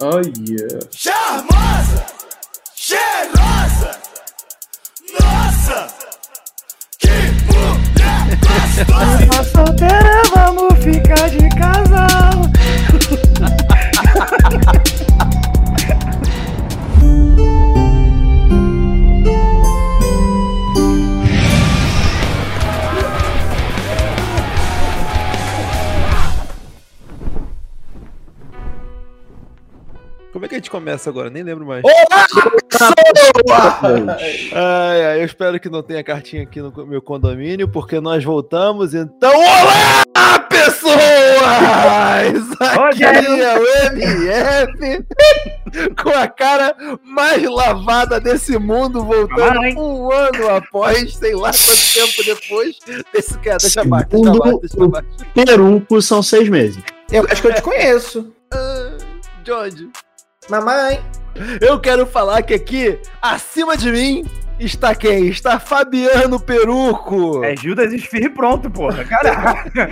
Oh yeah. Charmosa! Cheirosa! Nossa! Que mulher gostosa! Tá solteira, vamos ficar de casal. Como é que a gente começa agora? Nem lembro mais. Ai, Ai, ai, eu espero que não tenha cartinha aqui no meu condomínio, porque nós voltamos, então. Olá, pessoas! Aqui é o MF com a cara mais lavada desse mundo, voltando um ano após, sei lá quanto tempo depois. Deixa, deixa, deixa abaixo, deixa abaixo, deixa abaixo. Peruco são seis meses. eu acho que eu te conheço. Ah, Jorge. Mamãe. Eu quero falar que aqui, acima de mim, está quem? Está Fabiano Peruco. É Judas Esfirre pronto, porra. Caraca.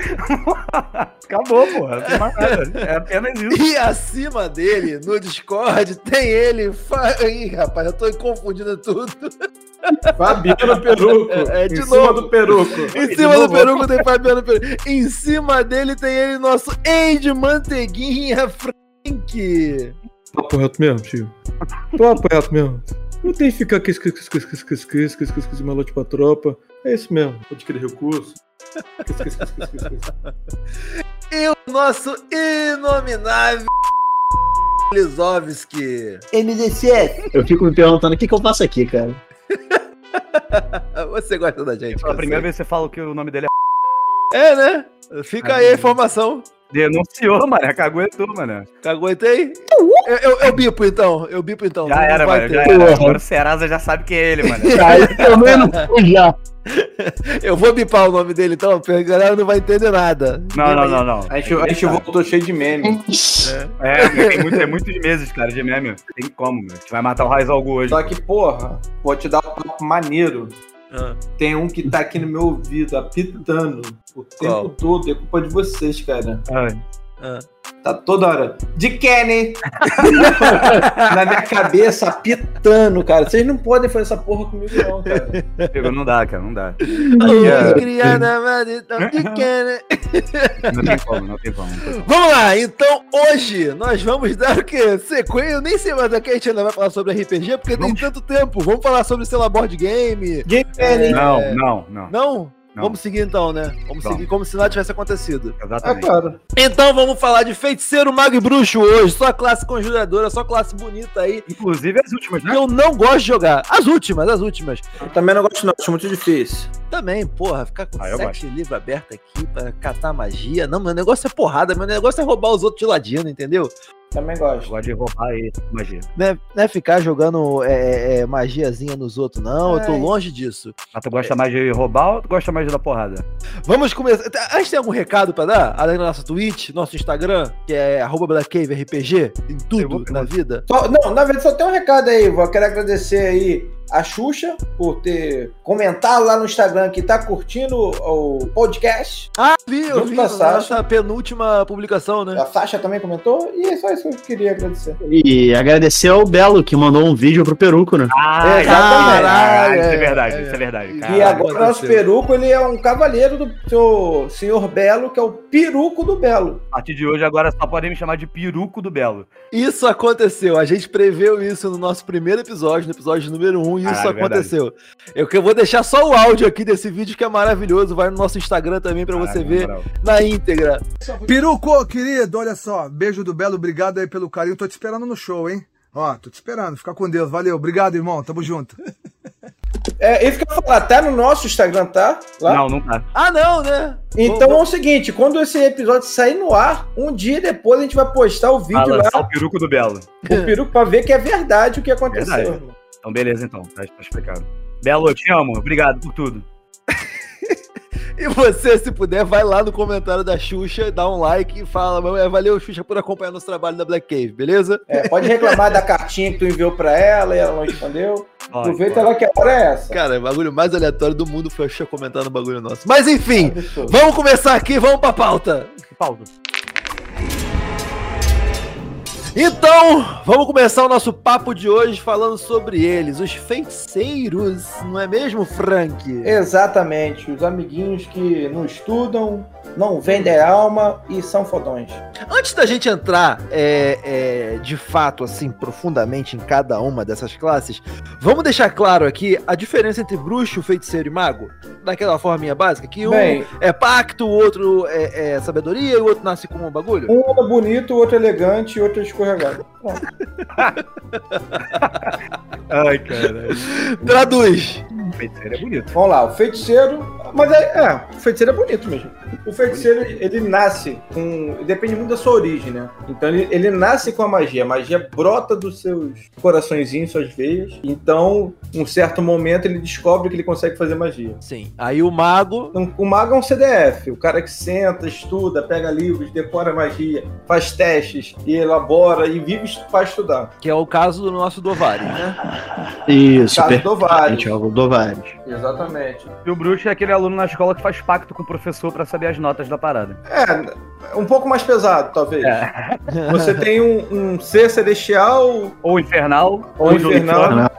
Acabou, porra. Não tem mais nada. É apenas isso. E acima dele, no Discord, tem ele. Fa... Ih, rapaz, eu tô confundindo tudo. Fabiano Peruco. É, é, de em cima novo. do Peruco. Em De cima do novo. Peruco tem Fabiano Peruco. Em cima dele tem ele, nosso Ed Manteiguinha Frank. Papo reto mesmo, tio. Papo reto mesmo. Não tem que ficar aqui, esquece, esquece, esquece, esquece, esquece, esquece, esquece, malote pra tropa. É isso mesmo. Pode querer recurso. E o nosso inominável Lizovski. MDC. Eu fico me perguntando o que, que eu faço aqui, cara. Você gosta da gente, Pela cara, primeira vez que você fala que o nome dele é. É, né? Fica aí a informação. Denunciou, mano. Caguetou, mano. Caguetei? Eu, eu, eu bipo então, eu bipo então. Já não era, vai mano. ter. Já era. Agora o Serasa já sabe quem é ele, mano. Não fui já. Eu vou bipar o nome dele então, porque a galera não vai entender nada. Não, não, não, não. A gente, a gente voltou cheio de meme. É, tem muito, é muitos meses, cara, de meme. Tem como, meu. A gente vai matar o Raiz Algo hoje. Só que, porra, vou te dar um papo maneiro. Ah. Tem um que tá aqui no meu ouvido, apitando o tempo Qual? todo. É culpa de vocês, cara. Ai. Ah. Tá toda hora. De Kenny! Na minha cabeça, apitando, cara. Vocês não podem fazer essa porra comigo, não, cara. Não dá, cara, não dá. Não tem como, não tem como. Não tem como. Vamos lá, então hoje nós vamos dar o quê? Sequência, eu nem sei mais aqui a gente ainda vai falar sobre RPG, porque Vamos. tem tanto tempo. Vamos falar sobre, sei lá, board game. De Kenny! Não, não, não. Não? Não. Vamos seguir então, né? Vamos, Vamos. seguir como se nada tivesse acontecido. Exatamente. claro. Então vamos falar de feiticeiro, mago e bruxo hoje. Só classe conjuradora, só classe bonita aí. Inclusive as últimas, Que né? eu não gosto de jogar. As últimas, as últimas. Eu também não gosto, não. Acho muito difícil. Também, porra, ficar com Ah, sete livros abertos aqui pra catar magia. Não, meu negócio é porrada, meu negócio é roubar os outros de ladino, entendeu? Também gosto. Gosto de roubar aí, magia. Não é, não é ficar jogando é, é, é, magiazinha nos outros, não. Eu tô Ai. longe disso. Mas tu gosta mais de roubar ou tu gosta mais de dar porrada? Vamos começar. A gente tem algum recado pra dar? Além da nossa Twitch, nosso Instagram, que é arroba BlackCaveRPG, em tudo vou- na vida. Só- não, na verdade, só tem um recado aí. Vou querer agradecer aí a Xuxa por ter comentado lá no Instagram que tá curtindo o podcast. Ah, vi, eu vi Sasha. nossa penúltima publicação, né? A Sasha também comentou. E é só isso que eu queria agradecer. E agradecer ao Belo que mandou um vídeo pro Peruco, né? Ah, Exatamente. Ah, isso é É, verdade, é, isso é verdade. e Caralho. agora o nosso peruco, ele é um cavaleiro do seu senhor Belo, que é o peruco do Belo. A partir de hoje, agora só podem me chamar de peruco do Belo. Isso aconteceu. A gente preveu isso no nosso primeiro episódio, no episódio número 1, um, e isso Caralho, aconteceu. Eu, que eu vou deixar só o áudio aqui desse vídeo que é maravilhoso. Vai no nosso Instagram também pra você ver na moral. na íntegra. Peruco, querido, olha só. Beijo do Belo, obrigado aí pelo carinho. Tô te esperando no show, hein? Ó, tô te esperando. Fica com Deus. Valeu. Obrigado, irmão. Tamo junto. É eu ia falar, tá no nosso Instagram, tá? Lá. Não, não tá. Ah, não, né? Então é o seguinte, quando esse episódio sair no ar, um dia depois a gente vai postar o vídeo lançar lá, o peruco do Belo. o peruco, pra ver que é verdade o que aconteceu. Verdade. Então, beleza, então. Tá, tá explicado. Belo, eu te amo. Obrigado por tudo. E você, se puder, vai lá no comentário da Xuxa, dá um like e fala, "Mas, é, valeu, Xuxa, por acompanhar nosso trabalho na Black Cave, beleza? É, pode reclamar da cartinha que tu enviou pra ela e ela não respondeu. Pode, Aproveita pode. lá que a hora é essa. Cara, o bagulho mais aleatório do mundo foi a Xuxa comentando o bagulho nosso. Mas enfim, Absurdo. vamos começar aqui, vamos pra pauta. Paulo. Então, vamos começar o nosso papo de hoje falando sobre eles, os feiticeiros, não é mesmo, Frank? Exatamente, os amiguinhos que não estudam, não vendem alma e são fodões. Antes da gente entrar é, é, de fato, assim, profundamente em cada uma dessas classes, vamos deixar claro aqui a diferença entre bruxo, feiticeiro e mago? Daquela forminha básica, que um Bem, é pacto, o outro é, é sabedoria e o outro nasce com um bagulho? um é bonito, o outro é elegante e o outro é escorregado. Pronto. Ai, caralho. Traduz. O feiticeiro é bonito. Vamos lá, o feiticeiro. Mas é, é, o feiticeiro é bonito mesmo. O feiticeiro, ele nasce com. Depende muito da sua origem, né? Então ele, ele nasce com a magia. A magia brota dos seus coraçõezinhos, suas veias. Então, um certo momento, ele descobre que ele consegue fazer magia. Sim. Aí o mago. Então, o mago é um CDF, o cara que senta, estuda, pega livros, decora magia, faz testes e elabora e vive para estudar. Que é o caso do nosso Dovari, né? Isso, Caso do é o Dovares. Exatamente. E o bruxo é aquele aluno na escola que faz pacto com o professor pra saber as notas da parada. É, um pouco mais pesado, talvez. É. Você tem um, um ser celestial Ou infernal, ou infernal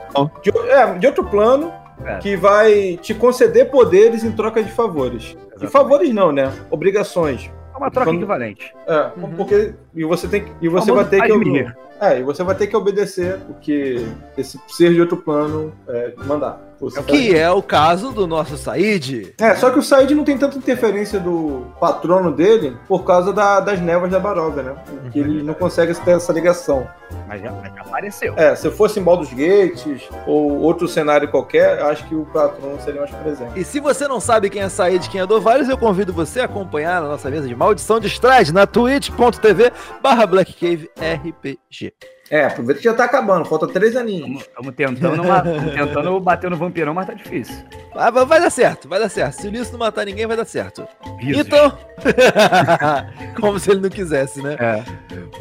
de, é, de outro plano É. que vai te conceder poderes em troca de favores. E Exatamente. favores não, né? Obrigações. É uma troca Quando- equivalente. É, porque e você tem que- e você vai ter que é, e você vai ter que obedecer o que esse ser de outro plano é, mandar. Você vai- Que é o caso do nosso Said. É, só que o Said não tem tanta interferência do patrono dele por causa da- das névoas da Baroga, né? Que ele não consegue ter essa ligação. Mas já, já apareceu. É, se fosse em Baldur's Gates ou outro cenário qualquer, acho que o patrono seria mais presente. E se você não sabe quem é Said e quem é Dovares, eu convido você a acompanhar a nossa mesa de maldição de Stride na twitch.tv barra blackcaverd É, aproveita que já tá acabando, falta três aninhos. Estamos tentando, tentando bater no vampirão, mas tá difícil. Ah, vai vai dar certo, vai dar certo. Se o Ulisses não matar ninguém, vai dar certo. Visos. Então, como se ele não quisesse, né? É.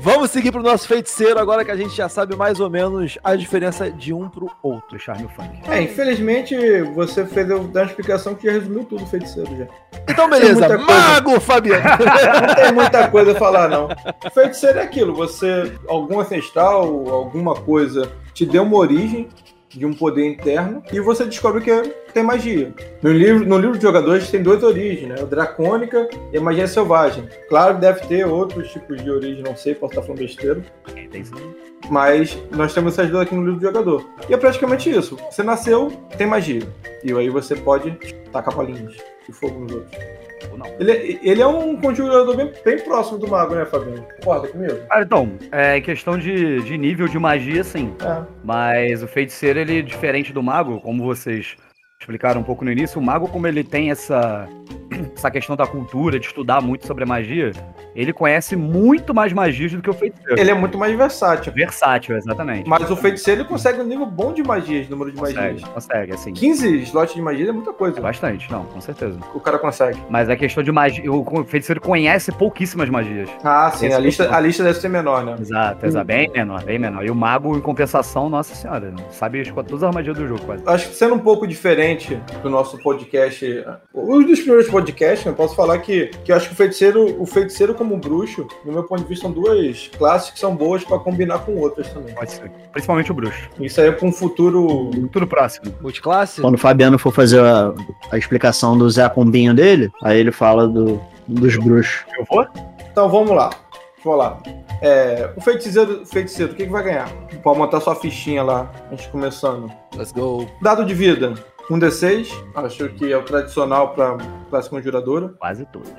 Vamos seguir pro nosso feiticeiro agora que a gente já sabe mais ou menos a diferença de um pro outro. Do charme funk. É, infelizmente você fez eu dar uma explicação que já resumiu tudo, feiticeiro já. Então, beleza. coisa. Mago, Fabiano. Não tem muita coisa a falar, não. Feiticeiro é aquilo, você, algum ancestral, alguma coisa te deu uma origem de um poder interno e você descobre que tem magia. No livro, no livro de jogadores tem duas origens, né? A dracônica e a magia selvagem. Claro que deve ter outros tipos de origem, não sei, posso estar falando besteira. É. Mas nós temos essas duas aqui no livro do jogador. E é praticamente isso. Você nasceu, tem magia. E aí você pode tacar palinhas de fogo nos outros. Ou não. Ele, ele é um conjurador bem, bem próximo do mago, né, Fabinho? Concorda comigo? Ah, então, é questão de, de nível de magia, sim. É. Mas o feiticeiro, ele é diferente do mago, como vocês explicaram um pouco no início. O mago, como ele tem essa, essa questão da cultura, de estudar muito sobre a magia, ele conhece muito mais magias do que o feiticeiro. Ele é muito mais versátil. Versátil, exatamente. Mas o feiticeiro ele consegue um nível bom de magias, número de consegue, magias. consegue, assim. 15 slots de magia é muita coisa. É bastante, não, com certeza. O cara consegue. Mas a questão de magia, o feiticeiro conhece pouquíssimas magias. Ah, sim, Esse a é lista, a lista deve ser menor, né? Exato, exato. Bem menor, bem menor. E o mago, em compensação, nossa senhora, sabe as- todas as magias do jogo, quase. Acho que sendo um pouco diferente do nosso podcast, um dos primeiros podcasts, eu posso falar que, que eu acho que o feiticeiro, o feiticeiro como bruxo, no meu ponto de vista, são duas classes que são boas pra combinar com outras também. Pode ser. Principalmente o bruxo. Isso aí é pra um futuro. Tudo próximo. Multiclasse? Quando o Fabiano for fazer a, a explicação do Zé Combinho dele, aí ele fala do, dos bruxos. Eu vou? Então vamos lá. Vamos lá. É, o feiticeiro, feiticeiro, o que, que vai ganhar? Pode montar sua fichinha lá, a gente começando. Let's go. Dado de vida, um D6. Acho que é o tradicional para classe conjuradora. Quase todas.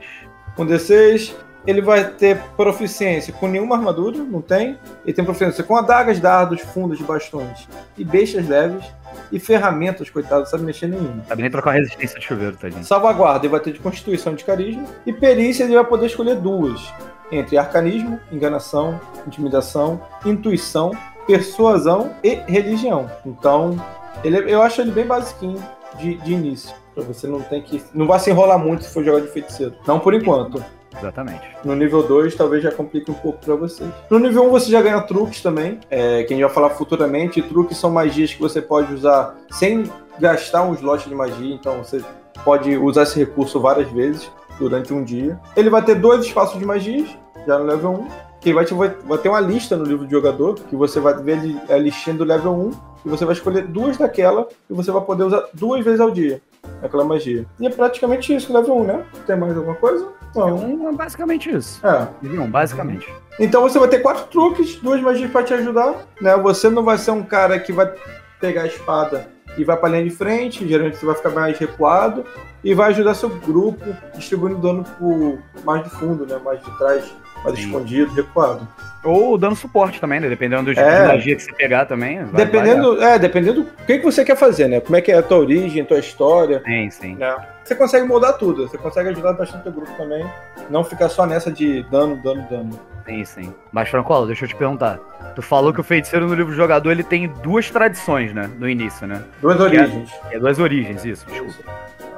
Um D6. Ele vai ter proficiência com nenhuma armadura, não tem. Ele tem proficiência com adagas, dardos, fundos bastões e bestas leves. E ferramentas, coitado, não sabe mexer nenhuma. Sabe nem trocar resistência de chuveiro, tadinho. Salvaguarda, ele vai ter de constituição de carisma. E perícia, ele vai poder escolher duas: entre arcanismo, enganação, intimidação, intuição, persuasão e religião. Então, ele, eu acho ele bem basiquinho de, de início. Pra você não tem que. Não vai se enrolar muito se for jogar de feiticeiro. Não por enquanto. Exatamente. No nível 2, talvez já complique um pouco pra vocês. No nível 1, um, você já ganha truques também, é, que a gente vai falar futuramente. Truques são magias que você pode usar sem gastar um slot de magia, então você pode usar esse recurso várias vezes durante um dia. Ele vai ter dois espaços de magias, já no level 1. que vai, te, vai, vai ter uma lista no livro de jogador, que você vai ver a listinha do level 1, e você vai escolher duas daquela, e você vai poder usar duas vezes ao dia aquela magia. E é praticamente isso, level 1, né? Tem mais alguma coisa? Então, é basicamente isso. É. Não, basicamente. Então você vai ter quatro truques, duas magias pra te ajudar, né? Você não vai ser um cara que vai pegar a espada e vai pra linha de frente, geralmente você vai ficar mais recuado, e vai ajudar seu grupo distribuindo dano por mais de fundo, né? Mais de trás, mais Sim. escondido, recuado. Ou dando suporte também, né? Dependendo do tipo É. de magia que você pegar também. vai- dependendo, é, dependendo do que, que você quer fazer, né? Como é que é a tua origem, a tua história. vai- Sim, sim. né? Você consegue moldar tudo, você consegue ajudar bastante o grupo também. Não ficar só nessa de dano, dano, dano. Sim, sim. Mas, Francola, deixa eu te perguntar. Tu falou que o feiticeiro no livro do jogador ele tem duas tradições, né? No início, né? Duas origens. É duas origens, isso, desculpa.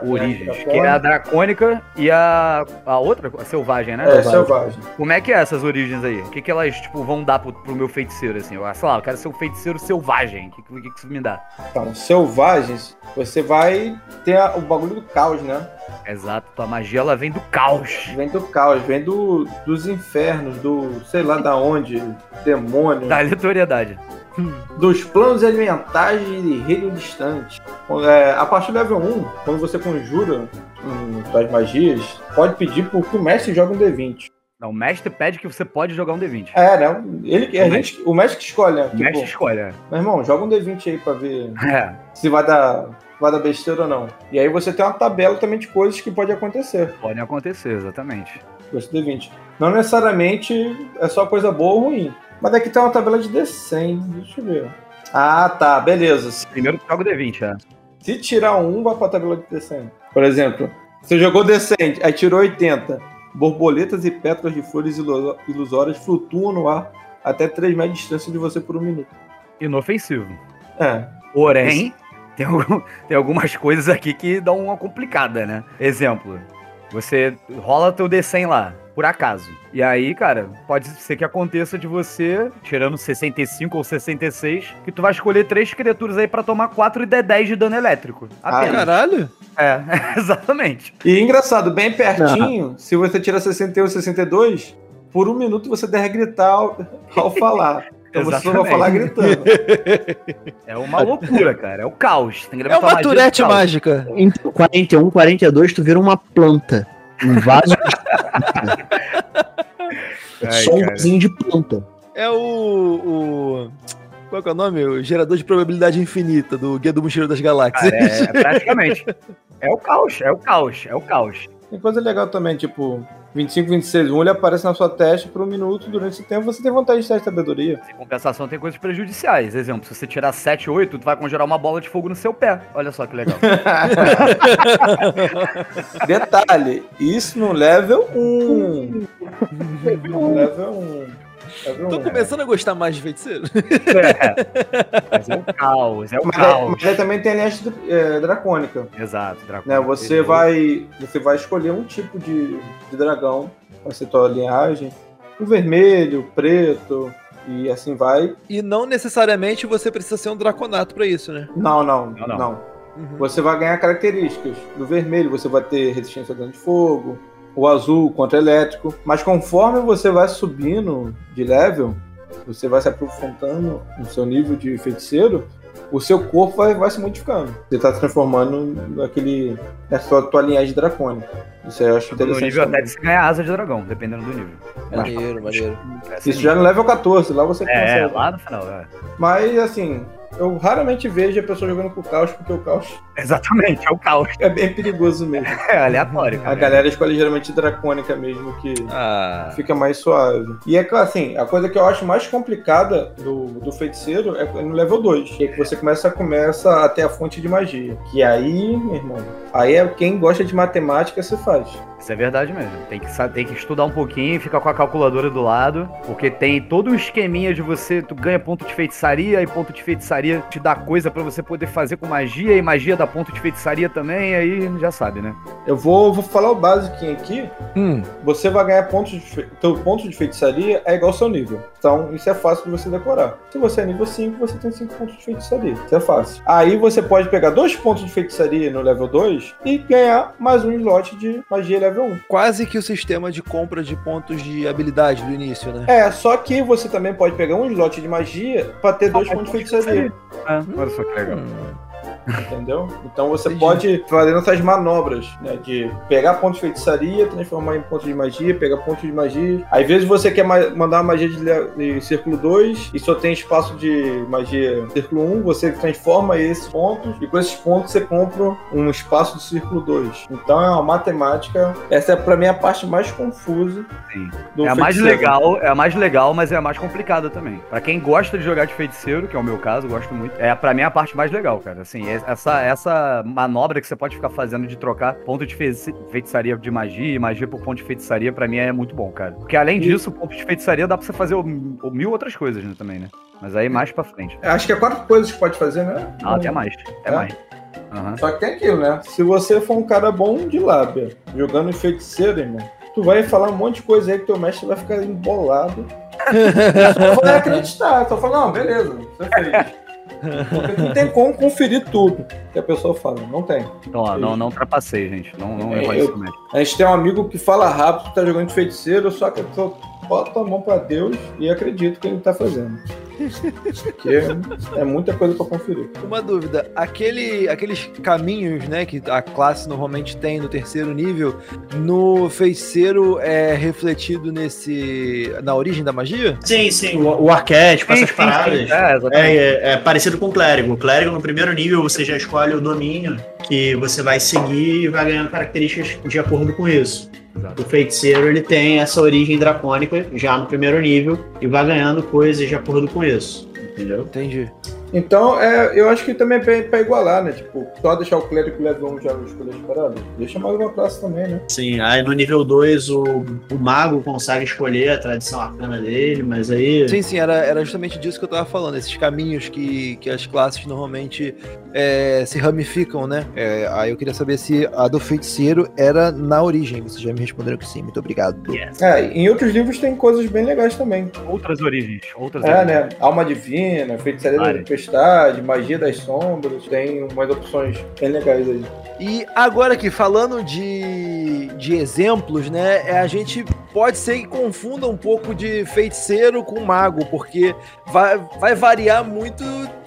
Origens. Dracônica. Que é a dracônica e a. a outra? A selvagem, né? É, selvagem. Como é que é essas origens aí? O que, que elas, tipo, vão dar pro, pro meu feiticeiro, assim? Eu, sei lá, eu quero ser um feiticeiro selvagem. O que, que, que isso me dá? Então, selvagens, você vai ter a- o bagulho do caos, né? Exato, tua magia ela vem do caos. Vem do caos, vem do, dos infernos, do sei lá da onde, demônio, Da aleatoriedade. Dos planos alimentares de reino distante. É, a partir do level 1, quando você conjura hum, suas magias, pode pedir por que o mestre joga um D20. Não, o mestre pede que você pode jogar um D20. É, né? Ele, a O gente, o mestre que escolhe, né? O mestre Tipo, escolhe. é. meu irmão, joga um D20 aí pra ver É. se vai dar, vai dar besteira ou não. E aí você tem uma tabela também de coisas que pode acontecer Podem acontecer, exatamente. esse D20. Não necessariamente é só coisa boa ou ruim. Mas aqui tem uma tabela de D100. Deixa eu ver. Ah, tá. Beleza. Primeiro joga o D20, é. Se tirar um, vai pra tabela de D100. Por exemplo, você jogou D100, aí tirou 80. Borboletas e pétalas de flores ilu- ilusórias flutuam no ar até 3 metros de distância de você por um minuto. Inofensivo. É. Porém, tem, algum- tem algumas coisas aqui que dão uma complicada, né? Exemplo, você rola teu D100 lá, por acaso. E aí, cara, pode ser que aconteça de você, tirando 65 ou 66, que tu vai escolher três criaturas aí pra tomar 4 e D10 de dano elétrico. Ah, Apenas. Caralho. É, exatamente. E engraçado, bem pertinho, se você tira 61 62, por um minuto você deve gritar ao, ao falar. Então você vai falar gritando. É uma loucura, cara. É o caos. Tem que É uma turete mágica. Em 41, 42, tu vira uma planta. Um vaso. Ai, só um vasinho de planta. É o, o. Qual que é o nome? O gerador de probabilidade infinita do Guia do Mochileiro das Galáxias. Cara, é, praticamente. É o caos, é o caos, é o caos. Tem coisa legal também, tipo, 25, 26, um ele aparece na sua testa por um minuto, durante esse tempo você tem vontade de testar sabedoria. Em compensação, tem coisas prejudiciais. Exemplo, se você tirar 7, 8, tu vai conjurar uma bola de fogo no seu pé. Olha só que legal. Detalhe, isso no level 1. no level 1. Level Tô 1. começando a gostar mais de feiticeiro. É. Mas é o caos, é o Mas, aí- caos. mas aí também tem a linhagem é, dracônica. Exato, Dracon. Né? Você vai, você vai escolher um tipo de, de dragão para ser tua linhagem. O vermelho, o preto, e assim vai. E não necessariamente você precisa ser um draconato pra isso, né? Não, não, Não, não. não. Uhum. Você vai ganhar características. Do vermelho você vai ter resistência a dano de fogo, o azul contra elétrico. Mas conforme você vai subindo de level, você vai se aprofundando no seu nível de feiticeiro, o seu corpo vai, vai se modificando. Você está se transformando naquele. nessa tua, tua linhagem dracônica. Isso aí eu acho No interessante. nível até também. de se ganhar asa de dragão, dependendo do nível. Maneiro, maneiro. Isso já no level 14, lá você É, consegue. lá no final, é. Mas assim, eu raramente vejo a pessoa jogando com o caos, porque o caos Exatamente, é o caos. é bem perigoso mesmo. É aleatório, A cara. galera escolhe geralmente dracônica mesmo, que Ah. fica mais suave. E é que assim, a coisa que eu acho mais complicada do, do feiticeiro é no level 2. Que é que você começa, começa a ter a fonte de magia. Que aí, meu irmão, aí é quem gosta de matemática se faz. Isso é verdade mesmo. Tem que, tem que estudar um pouquinho, ficar com a calculadora do lado, porque tem todo um esqueminha de você, tu ganha ponto de feitiçaria e ponto de feitiçaria te dá coisa pra você poder fazer com magia e magia dá ponto de feitiçaria também, aí já sabe, né? Eu vou, vou falar o básico aqui. Hum. Você vai ganhar pontos de fe... teu ponto de feitiçaria é igual ao seu nível. Então, isso é fácil de você decorar. Se você é nível 5, você tem 5 pontos de feitiçaria. Isso é fácil. Aí você pode pegar dois pontos de feitiçaria no level 2 2 e ganhar mais um slot de magia level 1. Quase que o sistema de compra de pontos de habilidade do início, né? É, só que você também pode pegar um slot de magia pra ter dois pontos de feitiçaria. É, olha só que legal. Entendeu? Então você Entendi. pode fazer essas manobras, né? De pegar ponto de feitiçaria, transformar em ponto de magia, pegar ponto de magia. Às vezes você quer ma- mandar uma magia de, de círculo 2 e só tem espaço de magia círculo 1, você transforma esses pontos e com esses pontos você compra um espaço de círculo 2. Então é uma matemática. Essa é pra mim a parte mais confusa Sim. do É a mais legal, é a mais legal, mas é a mais complicada também. Pra quem gosta de jogar de feiticeiro, que é o meu caso, gosto muito. É para mim a parte mais legal, cara. Assim, é- essa essa manobra que você pode ficar fazendo de trocar ponto de feitiçaria de magia e magia por ponto de feitiçaria, pra mim é muito bom, cara. Porque além disso, ponto de feitiçaria dá pra você fazer o, o mil outras coisas né, também, né? Mas aí mais pra frente. Acho que é quatro coisas que pode fazer, né? Ah, até mais. Até É? mais. Aham. Só que tem aquilo, né? Se você for um cara bom de lábia, jogando em feiticeiro, irmão, tu vai falar um monte de coisa aí que teu mestre vai ficar embolado. só vai acreditar, só fala, não, beleza, você fez. Porque não tem como conferir tudo que a pessoa fala, não tem. Então, ó, não, não trapacei, gente. Não, não É, eu- isso mesmo. A gente tem um amigo que fala rápido, tá jogando de feiticeiro, só que a pessoa bota a mão pra Deus e acredita que ele tá fazendo. Porque é muita coisa pra conferir. Uma dúvida, aquele, aqueles caminhos, né, que a classe normalmente tem no terceiro nível, no feiticeiro é refletido nesse na origem da magia? Sim, sim, o, o arquétipo, Sim, essas sim, paradas. sim. É. É, é- é parecido com o clérigo. O clérigo, no primeiro nível, você já escolhe o domínio que você vai seguir e vai ganhando características de acordo com isso. Exato. O feiticeiro, ele tem essa origem dracônica já no primeiro nível e vai ganhando coisas de acordo com isso. Entendeu? Entendi. Então, é, eu acho que também é pra, pra igualar, né? Tipo, só deixar o clérigo level 1 já escolher as paradas. Deixa mais uma classe também, né? Sim, aí no nível 2 o, o mago consegue escolher a tradição arcana dele, mas aí. Sim, sim, era, era justamente disso que eu tava falando, esses caminhos que, que as classes normalmente é, se ramificam, né? É, aí eu queria saber se a do feiticeiro era na origem. Vocês já me responderam que sim, muito obrigado. Yes. É, em outros livros tem coisas bem legais também. Outras origens. Outras É, origens. né? Alma Divina, Feitiçaria da Várias. Tempestade, Magia das Sombras. Tem umas opções bem legais aí. E agora aqui, falando de, de exemplos, né? é, A gente pode ser que confunda um pouco de feiticeiro com mago, porque vai, vai variar muito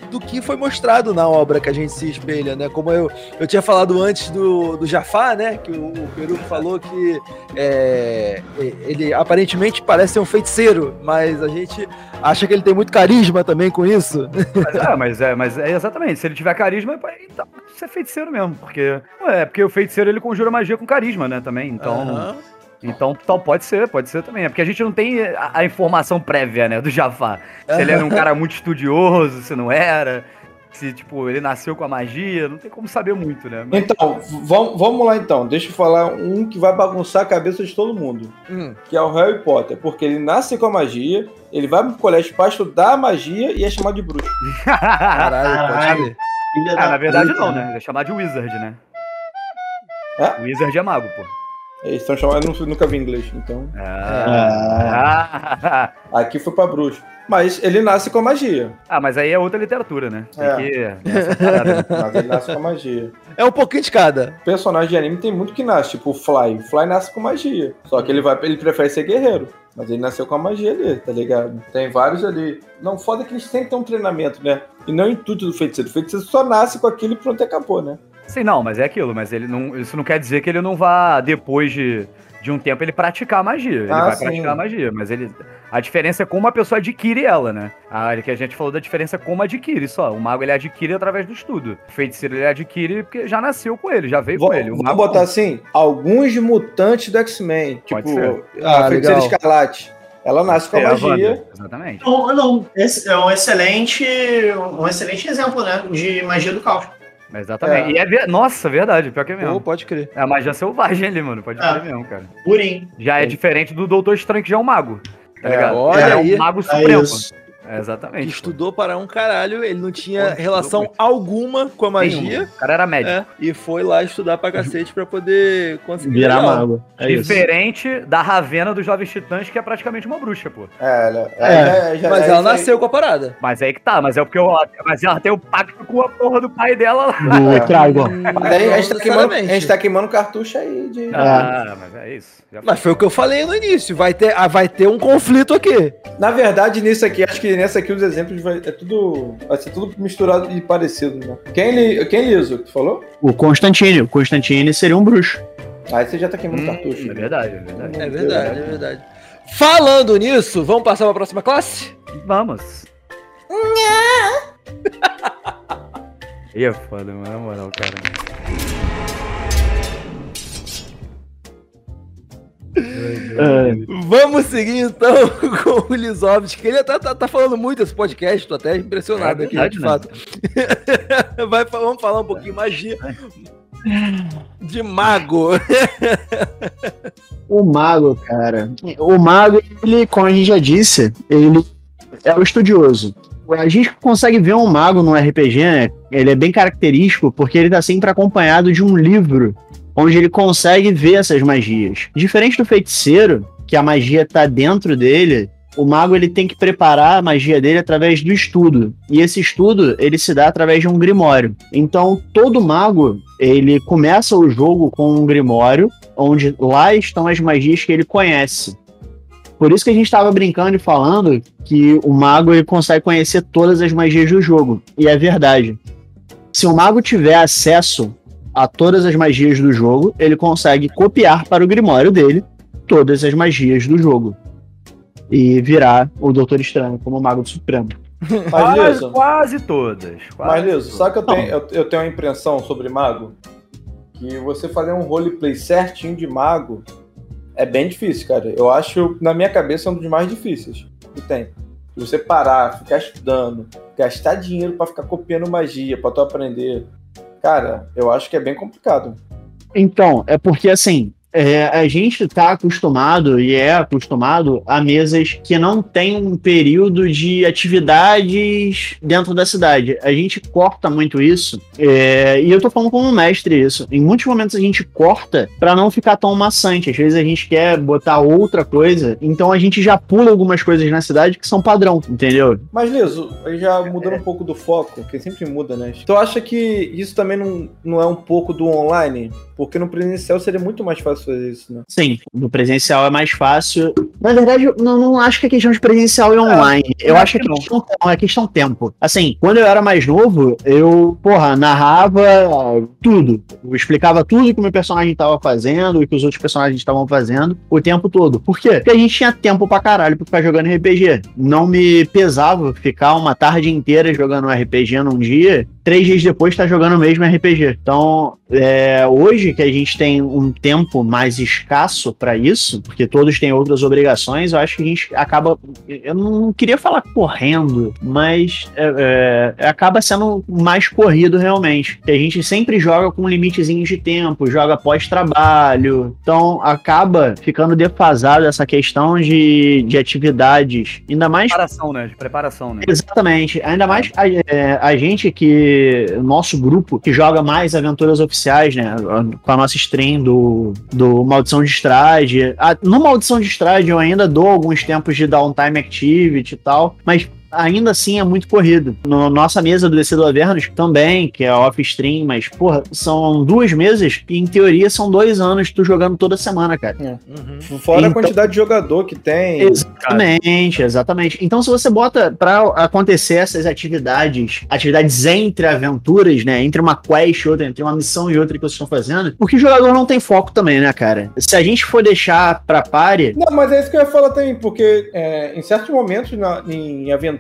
do que foi mostrado na obra que a gente se espelha, né? Como eu, eu tinha falado antes do, do Jafar, né? Que o, o Peru falou que é, ele aparentemente parece ser um feiticeiro, mas a gente acha que ele tem muito carisma também com isso. Mas, é, mas é, mas é exatamente. Se ele tiver carisma, é- então é feiticeiro mesmo. Porque. É porque o feiticeiro ele conjura magia com carisma, né? Também. Então. Aham. Então, tal, pode ser, pode ser também. É porque a gente não tem a, a informação prévia, né, do Jafar. Se ele era um cara muito estudioso, se não era. Se, tipo, ele nasceu com a magia, não tem como saber muito, né? Mas- Então, vamos, vamos lá então. Deixa eu falar um que vai bagunçar a cabeça de todo mundo. Hum. Que é o Harry Potter. Porque ele nasce com a magia, ele vai pro colégio pra estudar a magia e é chamado de bruxo. Caralho, pode Caralho. Filha ah, na verdade puta, não, né? Ele é chamado de Wizard, né? É? Wizard é mago, pô. Eles estão chamando, eu nunca vi inglês, então. Ah, Aqui foi pra bruxo. Mas ele nasce com a magia. ah, mas aí é outra literatura, né? É. que. essa parada, né? Mas ele nasce com a magia. É um pouquinho de cada. Personagem de anime tem muito que nasce, tipo o Fly. O Fly nasce com magia. Só que ele vai, ele prefere ser guerreiro. Mas ele nasceu com a magia ali, tá ligado? Tem vários ali. Não, foda que eles têm que ter um treinamento, né? E não em tudo do feiticeiro. O feiticeiro só nasce com aquilo e pronto, acabou, né? Sim, não, mas é aquilo, mas ele não. Isso não quer dizer que ele não vá, depois de, de um tempo, ele praticar magia. Ele Ah, vai sim. praticar a magia, mas ele. A diferença é como a pessoa adquire ela, né? A que a gente falou da diferença é como adquire só. O mago ele adquire através do estudo. O feiticeiro ele adquire porque já nasceu com ele, já veio Vou, com ele. Mago botar assim: alguns mutantes do X-Men. Tipo, Pode ser. a Ah, feiticeira legal. escarlate. Ela nasce com a É, magia. Exatamente. Não, não, esse é um excelente, um excelente exemplo, né, de magia do caos. Exatamente. E é ver- Nossa, verdade, pior que é Pô, mesmo. pode crer. É a magia selvagem ali, mano. Pode Ah. ser mesmo, cara. Purim. Já é diferente do Doutor Estranho, que já é um mago. Tá É, ligado? olha é aí. um mago É supremo. Isso. É, exatamente. que estudou para um caralho, ele não tinha Pô, relação muito. alguma com a magia. Nenhuma. O cara era médico. É, e foi lá estudar pra cacete pra poder conseguir. Virar mago. É isso. Diferente da Ravena dos Jovens Titãs, que é praticamente uma bruxa, pô. É, ela, É, já- já- Mas é ela isso aí. nasceu com a parada. Mas aí que tá, mas é porque eu, mas ela tem o pacto com a porra do pai dela lá. Do É. Trigon. Mas aí a gente, tá queimando, a gente tá queimando cartucho aí de. Ah, mas é isso. Já Mas foi o que eu falei no início. Vai ter, ah, vai ter um conflito aqui. Na verdade, nisso aqui, acho que nessa aqui os exemplos vai, é tudo, vai ser tudo misturado e parecido, né? Quem, li, quem liso, tu falou? O Constantine. O Constantine seria um bruxo. Aí você já tá queimando Hum, cartucho. é verdade, é verdade. É verdade, é verdade. Falando nisso, vamos passar pra próxima classe? Vamos. E é foda, mano, na moral, cara. Vamos seguir então com o Lisovski, que ele tá, tá, tá falando muito esse podcast, tô até impressionado É aqui, verdade, de né? fato. Vai, vamos falar um pouquinho magia de mago. O mago, cara. O mago, ele, como a gente já disse, ele é o estudioso. A gente consegue ver um mago no RPG, né? Ele é bem característico porque ele tá sempre acompanhado de um livro onde ele consegue ver essas magias. Diferente do feiticeiro, que a magia tá dentro dele, o mago ele tem que preparar a magia dele através do estudo. E esse estudo, ele se dá através de um grimório. Então, todo mago, ele começa o jogo com um grimório onde lá estão as magias que ele conhece. Por isso que a gente estava brincando e falando que o mago ele consegue conhecer todas as magias do jogo. E é verdade. Se o mago tiver acesso a todas as magias do jogo, ele consegue copiar para o grimório dele todas as magias do jogo. E virar o Doutor Estranho como Mago do Supremo. Mas, Quase, Liso, quase todas. Quase mas, Liso, todas. sabe que eu tenho, eu, eu tenho uma impressão sobre mago? Que você fazer um roleplay certinho de mago é bem difícil, cara. Eu acho, na minha cabeça, um dos mais difíceis que tem. Você parar, ficar estudando, gastar dinheiro pra ficar copiando magia, pra tu aprender. Cara, eu acho que é bem complicado. Então, é porque assim, é, a gente tá acostumado e é acostumado a mesas que não tem um período de atividades dentro da cidade. A gente corta muito isso, é, e eu tô falando como mestre isso. Em muitos momentos a gente corta pra não ficar tão maçante. Às vezes a gente quer botar outra coisa, então a gente já pula algumas coisas na cidade que são padrão, entendeu? Mas, Liso, aí já mudando um pouco do foco, que sempre muda, né? Tu acha que isso também não, não é um pouco do online? Porque no presencial seria muito mais fácil fazer isso, né? Sim, no presencial é mais fácil. Na verdade, eu não, não acho que é questão de presencial e online. eu acho que é que questão, é questão tempo. Assim, quando eu era mais novo, eu, porra, narrava tudo. Eu explicava tudo que o meu personagem tava fazendo e que os outros personagens estavam fazendo o tempo todo. Por quê? Porque a gente tinha tempo pra caralho pra ficar jogando RPG. Não me pesava ficar uma tarde inteira jogando um RPG num dia, três dias depois tá jogando o mesmo RPG. Então, é, hoje que a gente tem um tempo mais escasso pra isso, porque todos têm outras obrigações, eu acho que a gente acaba. Eu não queria falar correndo, mas é, é, acaba sendo mais corrido realmente. A gente sempre joga com limitezinhos de tempo, joga pós-trabalho, então acaba ficando defasado essa questão de, de atividades, ainda mais Preparação, né? De preparação, né? Exatamente. Ainda mais a, é, a gente que. Nosso grupo que joga mais aventuras oficiais, né? Com a nossa stream do, do Maldição de Estrade. A- No Maldição de Estrade eu ainda dou alguns tempos de downtime activity e tal, mas. Ainda assim é muito corrido. No nossa mesa do DC do Avernus também, que é off-stream, mas, porra, são duas mesas que, em teoria, são dois anos tu jogando toda semana, cara. Uhum. Fora a Então- quantidade de jogador que tem. Exatamente, exatamente. Então, se você bota pra acontecer essas atividades, atividades entre aventuras, né? Entre uma quest e outra, entre uma missão e outra que vocês estão fazendo, porque o jogador não tem foco também, né, cara? Se a gente for deixar pra pare. Não, mas é isso que eu ia falar também, porque é, em certos momentos na- em aventuras,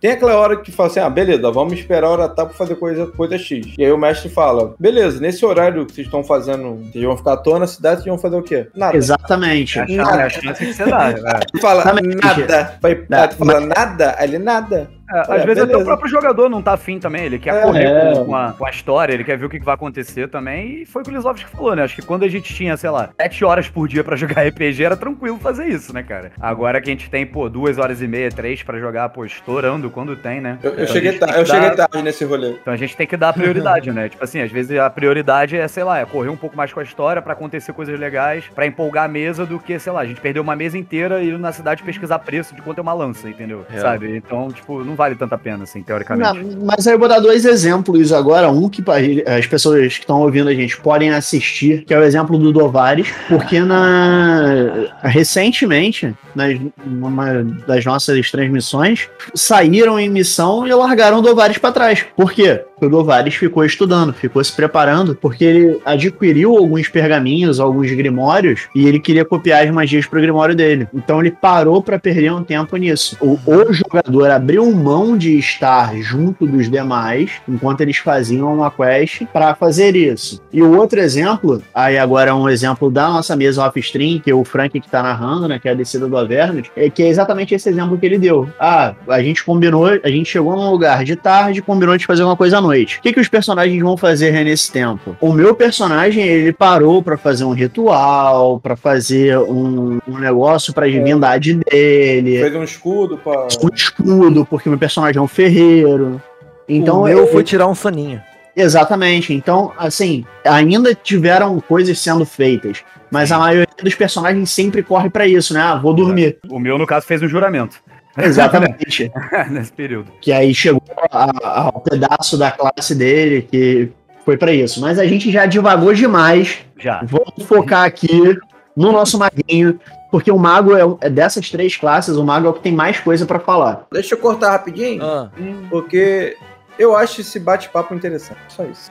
tem aquela hora que fala assim: ah, beleza, vamos esperar a hora tal pra fazer coisa, coisa X. E aí o mestre fala: beleza, nesse horário que vocês estão fazendo, vocês vão ficar à toa na cidade, vocês vão fazer o quê? Nada. Exatamente. É a chance, é a chance que você dá. né? Tu fala Exatamente. nada. Vai, tu fala nada, ele nada. É, às É, vezes até beleza. o próprio jogador não tá afim também, ele quer É. correr É. com, com a, com a história, ele quer ver o que que vai acontecer também, e foi o que o Lisovski falou, né? Acho que quando a gente tinha, sei lá, 7 horas por dia pra jogar RPG, era tranquilo fazer isso, né, cara? Agora que a gente tem, pô, duas horas e meia, três pra jogar, pô, estourando quando tem, né? Eu, eu Então cheguei, ta- que eu cheguei dar- tarde nesse rolê. Então a gente tem que dar prioridade, né? Tipo assim, às vezes a prioridade é, sei lá, é correr um pouco mais com a história pra acontecer coisas legais, pra empolgar a mesa do que, sei lá, a gente perdeu uma mesa inteira e ir na cidade pesquisar preço de quanto é uma lança, entendeu? Real. Sabe? Então, tipo, não vale tanta pena, assim, teoricamente. Não, mas aí eu vou dar dois exemplos agora. Um que as pessoas que estão ouvindo a gente podem assistir, que é o exemplo do Dovares, porque na recentemente, nas, numa das nossas transmissões, saíram em missão e largaram o Dovares para trás. Por quê? O Dovares ficou estudando, ficou se preparando, porque ele adquiriu alguns pergaminhos, alguns grimórios, e ele queria copiar as magias pro grimório dele. Então ele parou para perder um tempo nisso. O, o jogador abriu mão de estar junto dos demais enquanto eles faziam uma quest para fazer isso. E o outro exemplo, aí agora é um exemplo da nossa mesa off-stream, que é o Frank que tá narrando, né, que é a descida do Avernus, é que é exatamente esse exemplo que ele deu. Ah, a gente combinou, a gente chegou num lugar de tarde, combinou de fazer uma coisa noite. O que, que os personagens vão fazer nesse tempo? O meu personagem, ele parou para fazer um ritual, para fazer um, um negócio pra divindade dele, Fez um escudo pra. um escudo, porque meu personagem é um ferreiro. Então, o meu eu- foi tirar um soninho. Exatamente. Então, assim, ainda tiveram coisas sendo feitas, mas a maioria dos personagens sempre corre pra isso, né? Ah, vou dormir. O meu, no caso, fez um juramento Exatamente. nesse período. que aí chegou a- ao pedaço da classe dele que foi pra isso. Mas a gente já divagou demais. Já. Vamos focar aqui no nosso maguinho, porque o mago é, é dessas três classes, o mago é o que tem mais coisa pra falar. Deixa eu cortar rapidinho, Ah, porque eu acho esse bate-papo interessante. Só isso.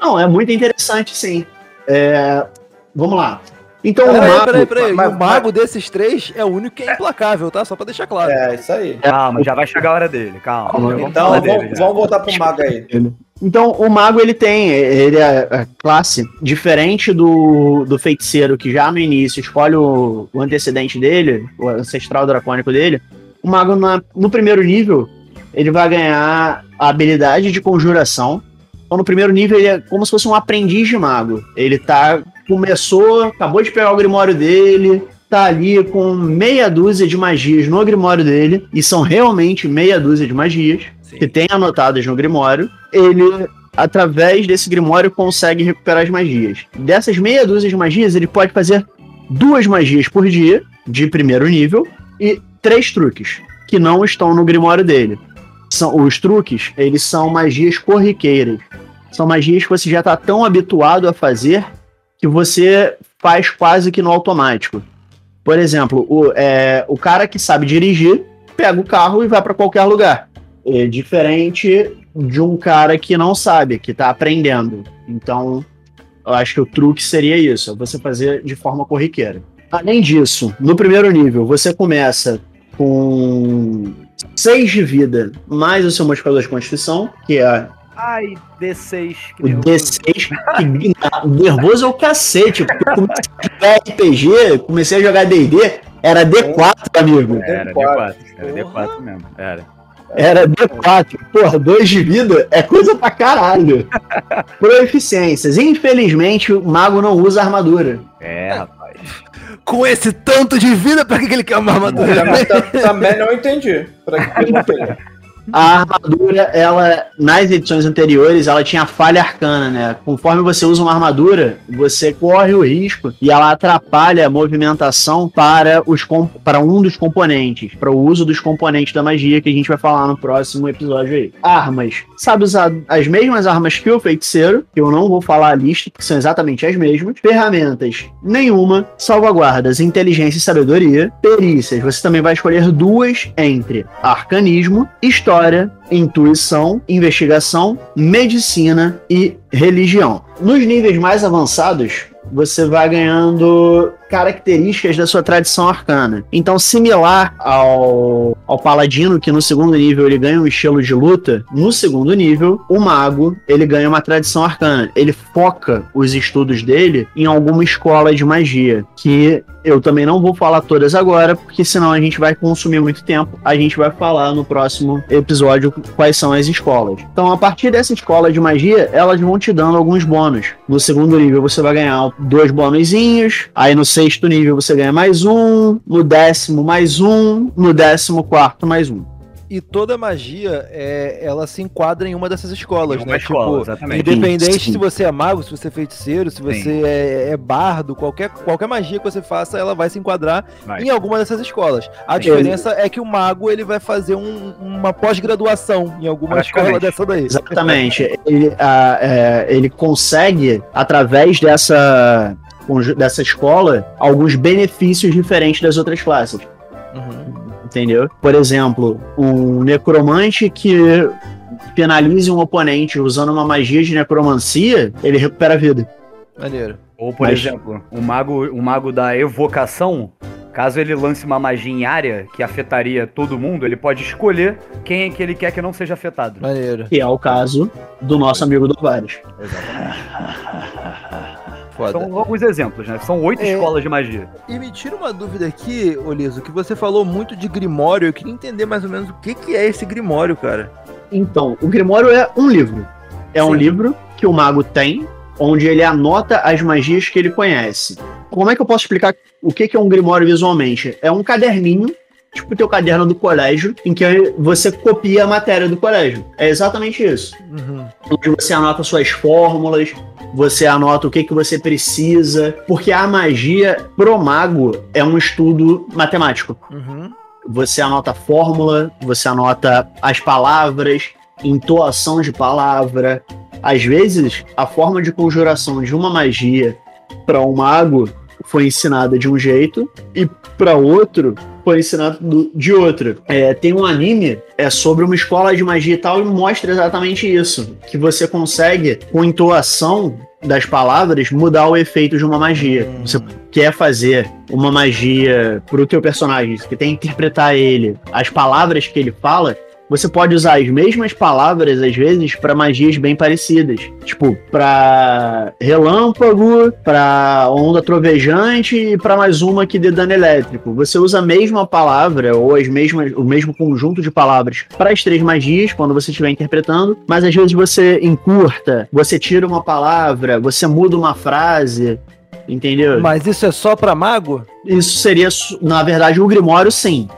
Não, é muito interessante, sim. É, Vamos lá. Então, o peraí, mago... peraí, peraí. mas- o mago desses três é o único que é implacável, tá? Só pra deixar claro. É, isso aí. Calma, já vai chegar a hora dele, calma. Calma, Vamos Então, vamos, dele já. vamos voltar pro mago aí. Então, o mago ele tem, ele é a classe diferente do, do feiticeiro que já no início escolhe o, o antecedente dele, o ancestral dracônico dele. O mago na- no primeiro nível ele vai ganhar a habilidade de conjuração. Então, no primeiro nível ele é como se fosse um aprendiz de mago. Ele tá começou, acabou de pegar o grimório dele, tá ali com meia dúzia de magias no grimório dele e são realmente meia dúzia de magias Sim. que tem anotadas no Grimório, ele, através desse Grimório, consegue recuperar as magias. Dessas meia dúzia de magias, ele pode fazer duas magias por dia, de primeiro nível, e três truques, que não estão no Grimório dele. São, os truques, eles são magias corriqueiras. São magias que você já está tão habituado a fazer que você faz quase que no automático. Por exemplo, o, é, o cara que sabe dirigir pega o carro e vai para qualquer lugar. É diferente de um cara que não sabe, que tá aprendendo. Então, eu acho que o truque seria isso, é você fazer de forma corriqueira. Além disso, no primeiro nível, você começa com 6 de vida mais o seu modificador de constituição, que é Ai, D6. Que o nervoso. D6. que nervoso é o cacete, porque eu comecei a jogar RPG, comecei a jogar D&D, era D4, amigo. Era D4. Era D4 mesmo. Era. Era D4. Porra, 2 de vida é coisa pra caralho. Proeficiências. Infelizmente, o mago não usa armadura. É, rapaz. Com esse tanto de vida, pra que ele quer uma armadura? Também, ta- também não entendi. Pra que que eu vou A armadura, ela, nas edições anteriores, ela tinha falha arcana, né? Conforme você usa uma armadura, você corre o risco e ela atrapalha a movimentação para, os, para um dos componentes, para o uso dos componentes da magia que a gente vai falar no próximo episódio aí. Armas. Sabe usar as mesmas armas que o feiticeiro, que eu não vou falar a lista, que são exatamente as mesmas. Ferramentas, nenhuma. Salvaguardas, inteligência e sabedoria. Perícias, você também vai escolher duas entre arcanismo, história, intuição, investigação, medicina e religião. Nos níveis mais avançados, você vai ganhando características da sua tradição arcana. Então, similar ao, ao paladino, que no segundo nível ele ganha um estilo de luta, no segundo nível, o mago ele ganha uma tradição arcana. Ele foca os estudos dele em alguma escola de magia, que eu também não vou falar todas agora, porque senão a gente vai consumir muito tempo. A gente vai falar no próximo episódio quais são as escolas. Então, a partir dessa escola de magia, elas vão te dando alguns bônus. No segundo nível, você vai ganhar dois bônusinhos. Aí no nível, você ganha mais um. No décimo, mais um. No décimo quarto, mais um. E toda magia, é, ela se enquadra em uma dessas escolas, Em uma né? escola, exatamente. independente Sim. se você é mago, se você é feiticeiro, se você é, é bardo, qualquer, qualquer magia que você faça, ela vai se enquadrar Vai. em alguma dessas escolas. A diferença é que o mago ele vai fazer um- uma pós-graduação em alguma escola dessa daí. Exatamente. ele, a- é, ele consegue, através dessa, dessa escola, alguns benefícios diferentes das outras classes. Uhum. Entendeu? Por exemplo, um necromante que penalize um oponente usando uma magia de necromancia, ele recupera a vida. Maneiro. Ou, por Mas- exemplo, o mago, o mago da evocação, caso ele lance uma magia em área que afetaria todo mundo, ele pode escolher quem é que ele quer que não seja afetado. Maneiro. Que é o caso do nosso amigo Dovares. Foda. São alguns exemplos, né? São oito É. escolas de magia. E me tira uma dúvida aqui, Oliso, que você falou muito de Grimório. Eu queria entender mais ou menos o que, que é esse Grimório, cara. Então, o Grimório é um livro. É um Sim. livro que o mago tem, onde ele anota as magias que ele conhece. Como é que eu posso explicar o que que é um Grimório visualmente? É um caderninho, tipo o teu caderno do colégio, em que você copia a matéria do colégio. É exatamente isso. Uhum. Onde você anota suas fórmulas, você anota o que, que você precisa, porque a magia pro mago é um estudo matemático. Uhum. Você anota a fórmula, você anota as palavras, entoação de palavra. Às vezes, a forma de conjuração de uma magia para um mago foi ensinada de um jeito e para outro foi ensinado do- de outro. É, tem um anime é sobre uma escola de magia e tal e mostra exatamente isso, que você consegue com entoação das palavras mudar o efeito de uma magia. Você quer fazer uma magia pro teu personagem, você tem que interpretar ele, as palavras que ele fala, você pode usar as mesmas palavras às vezes para magias bem parecidas, tipo para relâmpago, para onda trovejante e para mais uma que dê dano elétrico. Você usa a mesma palavra ou as mesmas, o mesmo conjunto de palavras para as três magias quando você estiver interpretando, mas às vezes você encurta, você tira uma palavra, você muda uma frase, entendeu? Mas isso é só pra mago? Isso seria, na verdade, o Grimório, sim.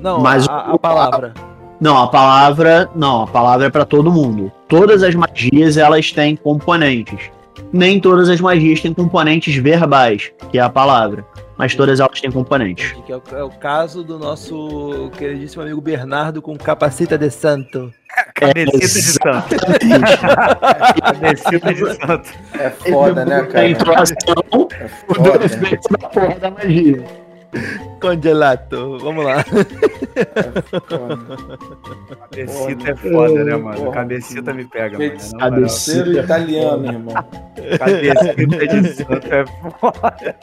Não, Mas a, a palavra. Não, a palavra, não, a palavra é para todo mundo. Todas as magias elas têm componentes. Nem todas as magias têm componentes verbais, que é a palavra, mas todas elas têm componentes. Que é o, é o caso do nosso queridíssimo amigo Bernardo com capacita de santo. Cabecita de santo. Cabecita de santo. É foda, né, cara? introação É do foda. efeito da porra da magia. Congelato. Vamos lá. Cabecita é foda, né, mano? Porra. Cabecita me pega, mano. Feiticeiro italiano, irmão. Cabecita de santo é foda.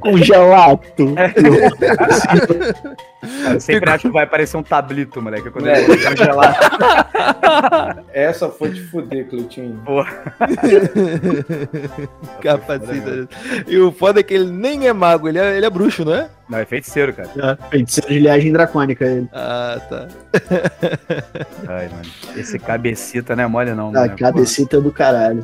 Congelato. Cara, eu sempre acho que vai aparecer um tablito, moleque, quando É. ele gelar. Essa foi de fuder, Cleitinho. capacita. E o foda é que ele nem é mago, ele é, ele é bruxo, não é? Não, é feiticeiro, cara. É, Feiticeiro de linhagem dracônica. ele. Ah, tá. Ai, mano. Esse cabecita não é mole, não, A mano. cabecita do caralho.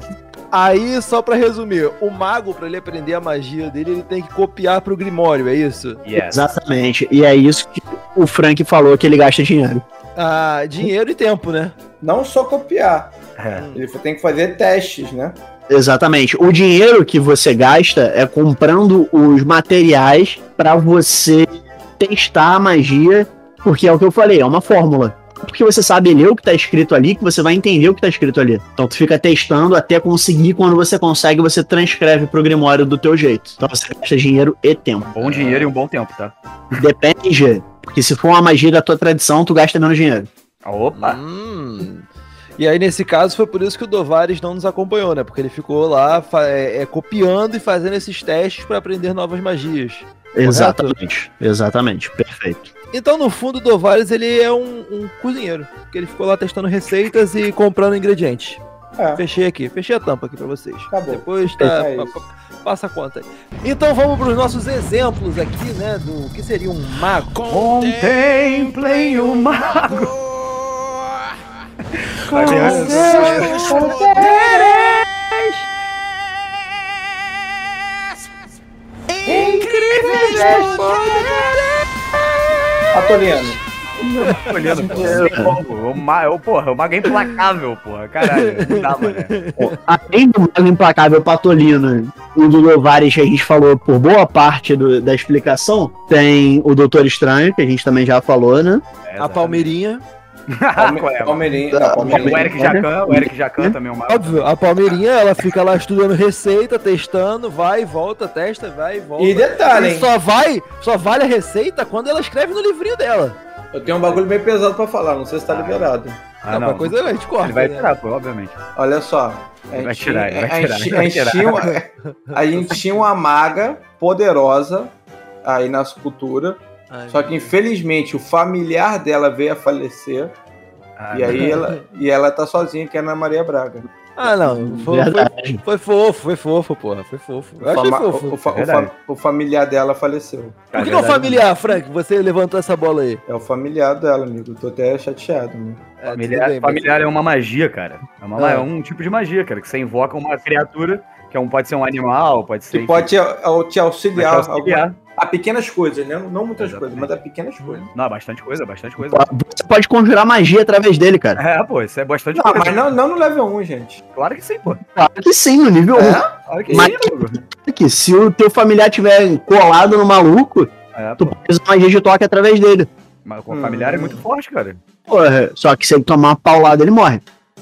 Aí, só pra resumir, o mago, pra ele aprender a magia dele, ele tem que copiar pro Grimório, é isso? Yes. Exatamente. E é isso que o Frank falou que ele gasta dinheiro. Ah, dinheiro e tempo, né? Não só copiar. É. Ele tem que fazer testes, né? Exatamente. O dinheiro que você gasta é comprando os materiais pra você testar a magia, porque é o que eu falei, é uma fórmula. Porque você sabe ler o que tá escrito ali, que você vai entender o que tá escrito ali. Então tu fica testando até conseguir, quando você consegue, você transcreve pro Grimório do teu jeito. Então você gasta dinheiro e tempo. Bom dinheiro e um bom tempo, tá? Depende, porque se for uma magia da tua tradição, tu gasta menos dinheiro. Opa! Hum. E aí, nesse caso, foi por isso que o Dovares não nos acompanhou, né? Porque ele ficou lá é, é, copiando e fazendo esses testes pra aprender novas magias. Exatamente, exatamente, perfeito. Então, no fundo, o Dovares ele é um, um cozinheiro. Porque ele ficou lá testando receitas e comprando ingredientes. É. Fechei aqui, fechei a tampa aqui pra vocês. Acabou. Depois tá. É pa- isso. pa- passa a conta aí. Então vamos pros nossos exemplos aqui, né? Do que seria um mago. Contemplem o mago. Vai Atoliano. olhando, pô. O, ma... o, porra, o mago é implacável, porra. Caralho, não dá, mano. Além do Mago Implacável Patolino e do Lovares que a gente falou por boa parte do- da explicação, tem o Doutor Estranho, que a gente também já falou, né? A Palmeirinha. Palmeirinha. não, O Palmeirinha. Eric Jacan, o Eric Jacan também é um mago. Óbvio, a Palmeirinha, ela fica lá estudando receita, testando, vai e volta, testa, vai e volta. E detalhe, E hein? só vai, só vale a receita quando ela escreve no livrinho dela. Eu tenho um bagulho bem pesado pra falar, não sei se tá Ah. liberado. Ah, Uma coisa a gente corta. Ele vai né? tirar, pô, obviamente. Olha só. a Ele vai gente tirar, ele vai tinha- tirar, a gente- ele vai a gente tinha uma- A gente tinha uma maga poderosa aí na cultura, Ai, só que infelizmente o familiar dela veio a falecer Ah, e aí ela, e ela tá sozinha, que é a Ana Maria Braga. Ah, não. Foi, foi, foi fofo, foi fofo, porra. Foi fofo. O, Eu achei fofo. o fa- o fa- o familiar dela faleceu. Por que, que é o familiar, Frank? Você levantou essa bola aí. É o familiar dela, amigo. Tô até chateado. Amigo. É, Familiar, bem, mas- familiar é uma magia, cara. É, uma- Ah. é um tipo de magia, cara, que você invoca uma criatura, que é um, pode ser um animal, pode ser. Que pode te, te auxiliar, te auxiliar. A pequenas coisas, né? Não muitas Exatamente. coisas, mas a pequenas coisas. Não, bastante coisa, bastante coisa. Você pode conjurar magia através dele, cara. É, pô, isso é bastante Não, coisa. mas não, não no level 1, gente. Claro que sim, pô. Claro que sim, no nível 1. Claro que Mas- sim, amigo. Que se o teu familiar tiver colado no maluco, É, tu pode usar magia de toque através dele. Mas o familiar é muito forte, cara. Porra, só que se ele tomar uma paulada, ele morre.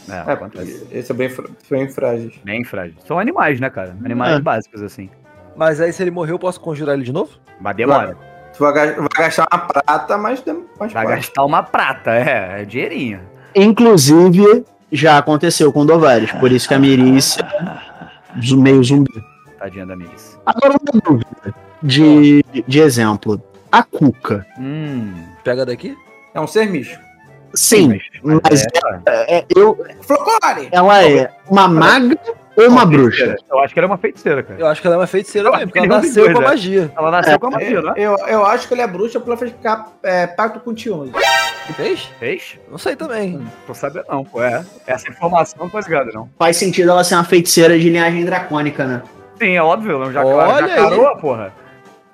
É, É, acontece. esse é bem, bem frágil. Bem frágil. São animais, né, cara? Animais É. básicos, assim. Mas aí, se ele morreu, eu posso conjurar ele de novo? Mas demora. Tu vai, ga- vai gastar uma prata, mas, mas Vai pode. gastar uma prata, é. É dinheirinho. Inclusive, já aconteceu com o Dovares. Por isso que a é meio zumbi. Tadinha da Miris. Agora uma dúvida de, de exemplo. A Cuca. Hum. Pega daqui? É um ser místico. Sim, mas é, é, eu, Flocone! ela é uma maga ou uma bruxa? Eu acho que ela é uma feiticeira, cara. Eu acho que ela é uma feiticeira Eu mesmo, porque que ela nasceu dois, com a né? magia. Ela nasceu com a magia, né? eu, eu acho que ele é bruxa porque ela fez é, pacto com o Tion. Fez? Fez? Não sei também. Tô sabendo não, pô. É. Essa informação não tô ligado, não. Faz sentido ela ser uma feiticeira de linhagem dracônica, né? Sim, é óbvio. Ela já, Olha já carou, porra.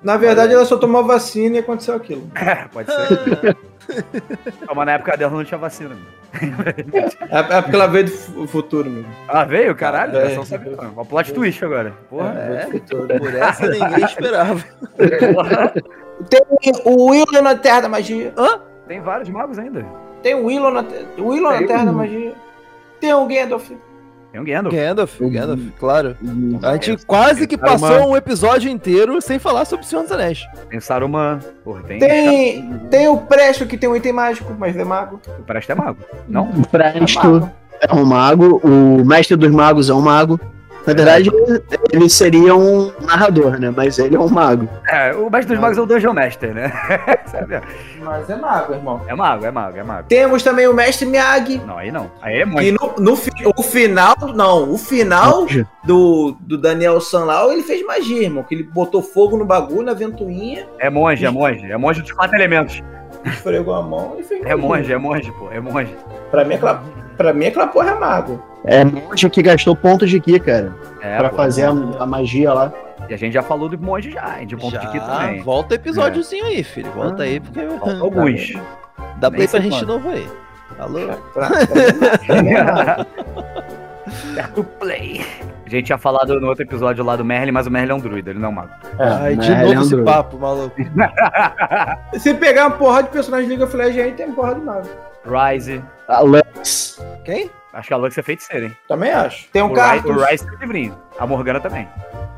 Na verdade, ela só tomou vacina e aconteceu aquilo. É, pode ser. Mas na época dela não tinha vacina. meu. É, é porque ela veio do fu- futuro mesmo. Ah, veio? Caralho, É. não sabia. não. Uma plot twist agora. Porra. É, por essa ninguém esperava. Porra. Tem o Willow na Terra da Magia. Tem vários magos ainda. Tem o Willow na, Willow na Terra um. da Magia. Tem o Gandalf. Tem um Gandalf. Gandalf, Gandalf, claro. A gente Tem- quase que Saruman. passou um episódio inteiro sem falar sobre o Senhor dos Anéis. Tem Saruman. Porra, tem. Tem, tem o Presto, que tem um item mágico, mas é mago. O Presto é mago. Não? O Presto é um mago, o mestre dos magos é um mago. Na verdade, ele seria um narrador, né? Mas ele é um mago. É, o mestre dos magos é o Dungeon Master, né? Sabe? Mas é mago, irmão. é mago, é mago, é mago. Temos também o Mestre Miyagi. Não, aí não. Aí é muito. no, no fi- o final, não, o final do, do Daniel Sanlau, ele fez magia, irmão. Que ele botou fogo no bagulho, na ventoinha, É monge, é monge. É monge dos quatro elementos. esfregou a mão e fez É monge, é monge, pô. É monge. Pra mim, aquela, pra mim, aquela porra é mago. É monge que gastou pontos de Ki, cara. É, pra pô. fazer a, a magia lá. E a gente já falou do monge já, hein, de ponto de Já, Ki também. volta episódiozinho aí, filho. Volta aí, porque Falta Alguns. dá play pra gente de quando. novo aí. Alô? Pra- pra- Certo play. A gente tinha falado no outro episódio lá do Merlin, mas o Merlin é um druida, ele não é um mago. Ai, de né, novo esse Leandro? papo, maluco. Se pegar uma porra de personagem de League of Legends aí, tem porra de mago. Rise. A Lux. Quem? Acho que a Lux é feiticeira, hein? Também acho. Tem um o Rise, Cartus. o Rise tem livrinho. A Morgana também.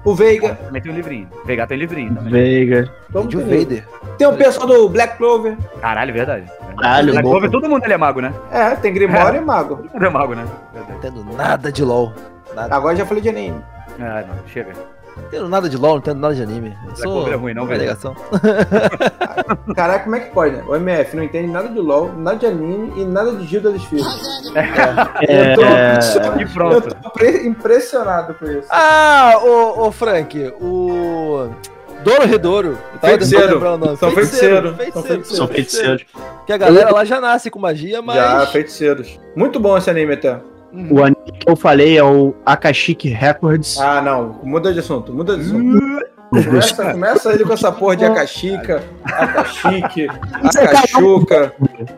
O Veiga. Também tem um livrinho. Veiga tem um livrinho também. Veiga. Vamos De. Vader. Tem o pessoal do Black Clover. Caralho, verdade. Caralho, Black bom. Clover, todo mundo ele é mago, né? É, tem Grimório e Mago. Todo mundo é mago, né? Não entendo nada de LOL. Nada. Agora já falei de anime. Ah, não, chega. Não entendo nada de LOL, não entendo nada de anime. Eu Black sou Clover é ruim, não, velho. negação. Caraca, como é que pode, né? O MF não entende nada de LOL, nada de anime e nada de Gilda dos Filhos. É, Eu tô, E eu pronto. tô pre- impressionado com isso. Ah, ô, ô Frank, o. Douro Redouro. Eu Feiticeiro. São feiticeiro. São Feiticeiro. feiticeiro. São feiticeiros. Que a galera lá já nasce com magia, mas. Já, feiticeiros. Muito bom esse anime até. O anime que eu falei é o Akashic Records. Ah, não. Muda de assunto, muda de assunto. Começa, começa ele com essa porra de Akashika, Akashik, Akashuka.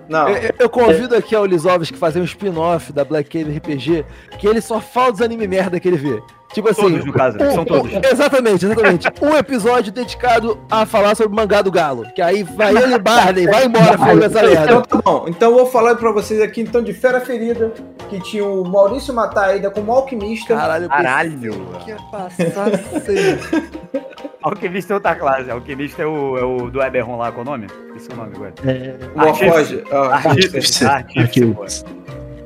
Não, Eu, eu- convido aqui ao Lisovski que fazer um spin-off da Black Cave RPG, que ele só fala dos anime merda que ele vê. Tipo assim. Todos, no caso, um- são todos. um- exatamente, exatamente. Um episódio dedicado a falar sobre o mangá do Galo. Que aí vai ele e Barney, vai embora falando essa então merda. tá bom. Então eu vou falar pra vocês aqui então de Fera Ferida, que tinha o Maurício Mataida como alquimista. Caralho, Caralho. que ia passar. Alquimista é outra classe. Alquimista é o, é o do Eberron lá, qual é o nome? Esse é o nome agora. o Alfoge. Ah, Artista. Artista.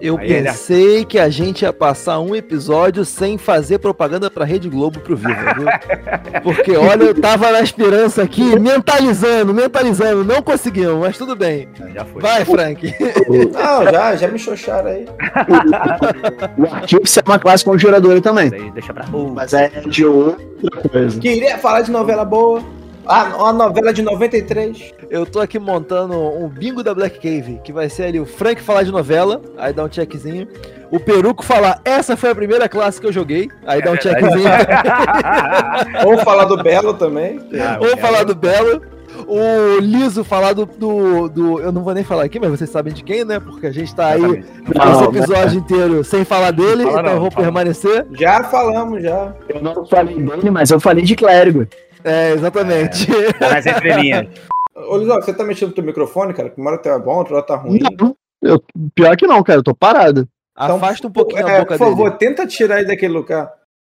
Eu Aí ele- pensei que a gente ia passar um episódio sem fazer propaganda pra Rede Globo pro Viva, viu? Porque, olha, eu tava na esperança aqui, mentalizando, mentalizando, não conseguimos, mas tudo bem. Já foi. Vai, Frank. Não, já, já me xoxaram aí. O Artífice é uma classe conjuradora também. Deixa pra. Mas é de outra coisa. Queria falar de novela boa. Ah, uma novela de 93. Eu tô aqui montando um bingo da Black Cave, que vai ser ali o Frank falar de novela, aí dá um checkzinho. O Peruco falar, essa foi a primeira classe que eu joguei, aí dá um verdade. checkzinho. Ou falar do Belo também. Ah, Ou o falar do Belo. O Liso falar do, do, do- Eu não vou nem falar aqui, mas vocês sabem de quem, né? Porque a gente tá aí esse episódio inteiro sem falar dele, Fala então não, eu vou fala. permanecer. Já falamos, já. Eu não falei dele, mas eu falei de clérigo. É, exatamente. Tá nas entrelinhas. Ô, Lisão, você tá mexendo no teu microfone, cara? Que uma hora tá bom, outra hora tá ruim. Não, eu, pior que não, cara, eu tô parado. Então, Afasta um pouquinho é, a boca Por favor, dele. tenta tirar ele daquele lugar.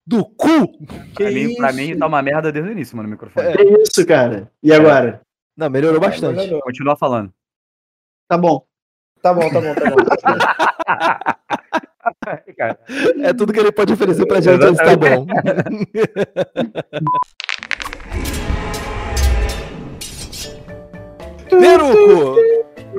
Do cu! Que Pra mim, pra mim tá uma merda desde o início, mano, o microfone. Que isso, cara? E agora? Não, melhorou bastante. Melhorou. Continua falando. Tá bom. Tá bom, tá bom, tá bom. É tudo que ele pode oferecer pra gente, antes tá bom. Peruco,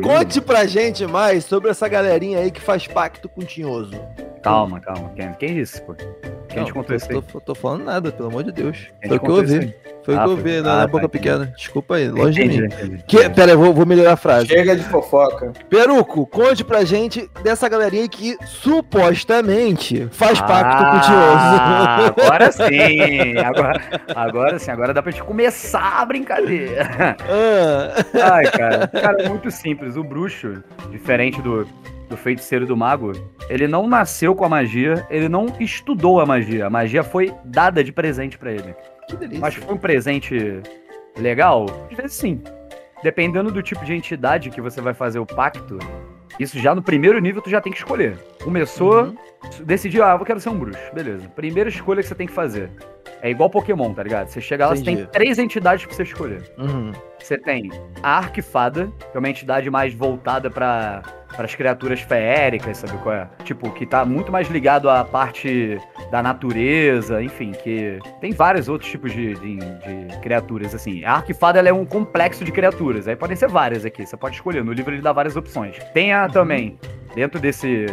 conte pra gente mais sobre essa galerinha aí que faz pacto com o Tinhoso. Calma, calma. Quem, quem disse, pô? Quem te Não, contou isso aí? tô, tô, tô falando nada, pelo amor de Deus. Quem Foi o te que eu ouvi. Foi o Ah, que eu ouvi na, Ah, na tá, boca entendi. pequena. Desculpa aí, longe de Entendi, mim. entendi. Que, pera aí, vou, vou melhorar a frase. Chega de fofoca. Peruco, conte pra gente dessa galerinha que supostamente faz pacto com o Ah, Tinhoso. agora sim. Agora, agora sim, agora dá pra gente começar a brincadeira. Ah, Ai, cara. Cara, é muito simples. O bruxo, diferente do, do feiticeiro e do mago, ele não nasceu com a magia, ele não estudou a magia. A magia foi dada de presente pra ele. que delícia. Mas foi um presente legal? Às vezes sim. Dependendo do tipo de entidade que você vai fazer o pacto, isso já no primeiro nível tu já tem que escolher. Começou, Uhum. decidiu, ah, eu quero ser um bruxo. Beleza. Primeira escolha que você tem que fazer. É igual Pokémon, tá ligado? Você chega lá, você tem Entendi. três entidades pra você escolher. Uhum. Você tem a Arquifada, que é uma entidade mais voltada para as criaturas feéricas, sabe qual é? Tipo, que tá muito mais ligado à parte da natureza, enfim, que tem vários outros tipos de, de, de criaturas, assim. A Arquifada, é um complexo de criaturas, aí podem ser várias aqui, você pode escolher, no livro ele dá várias opções. Tem a também, dentro desse...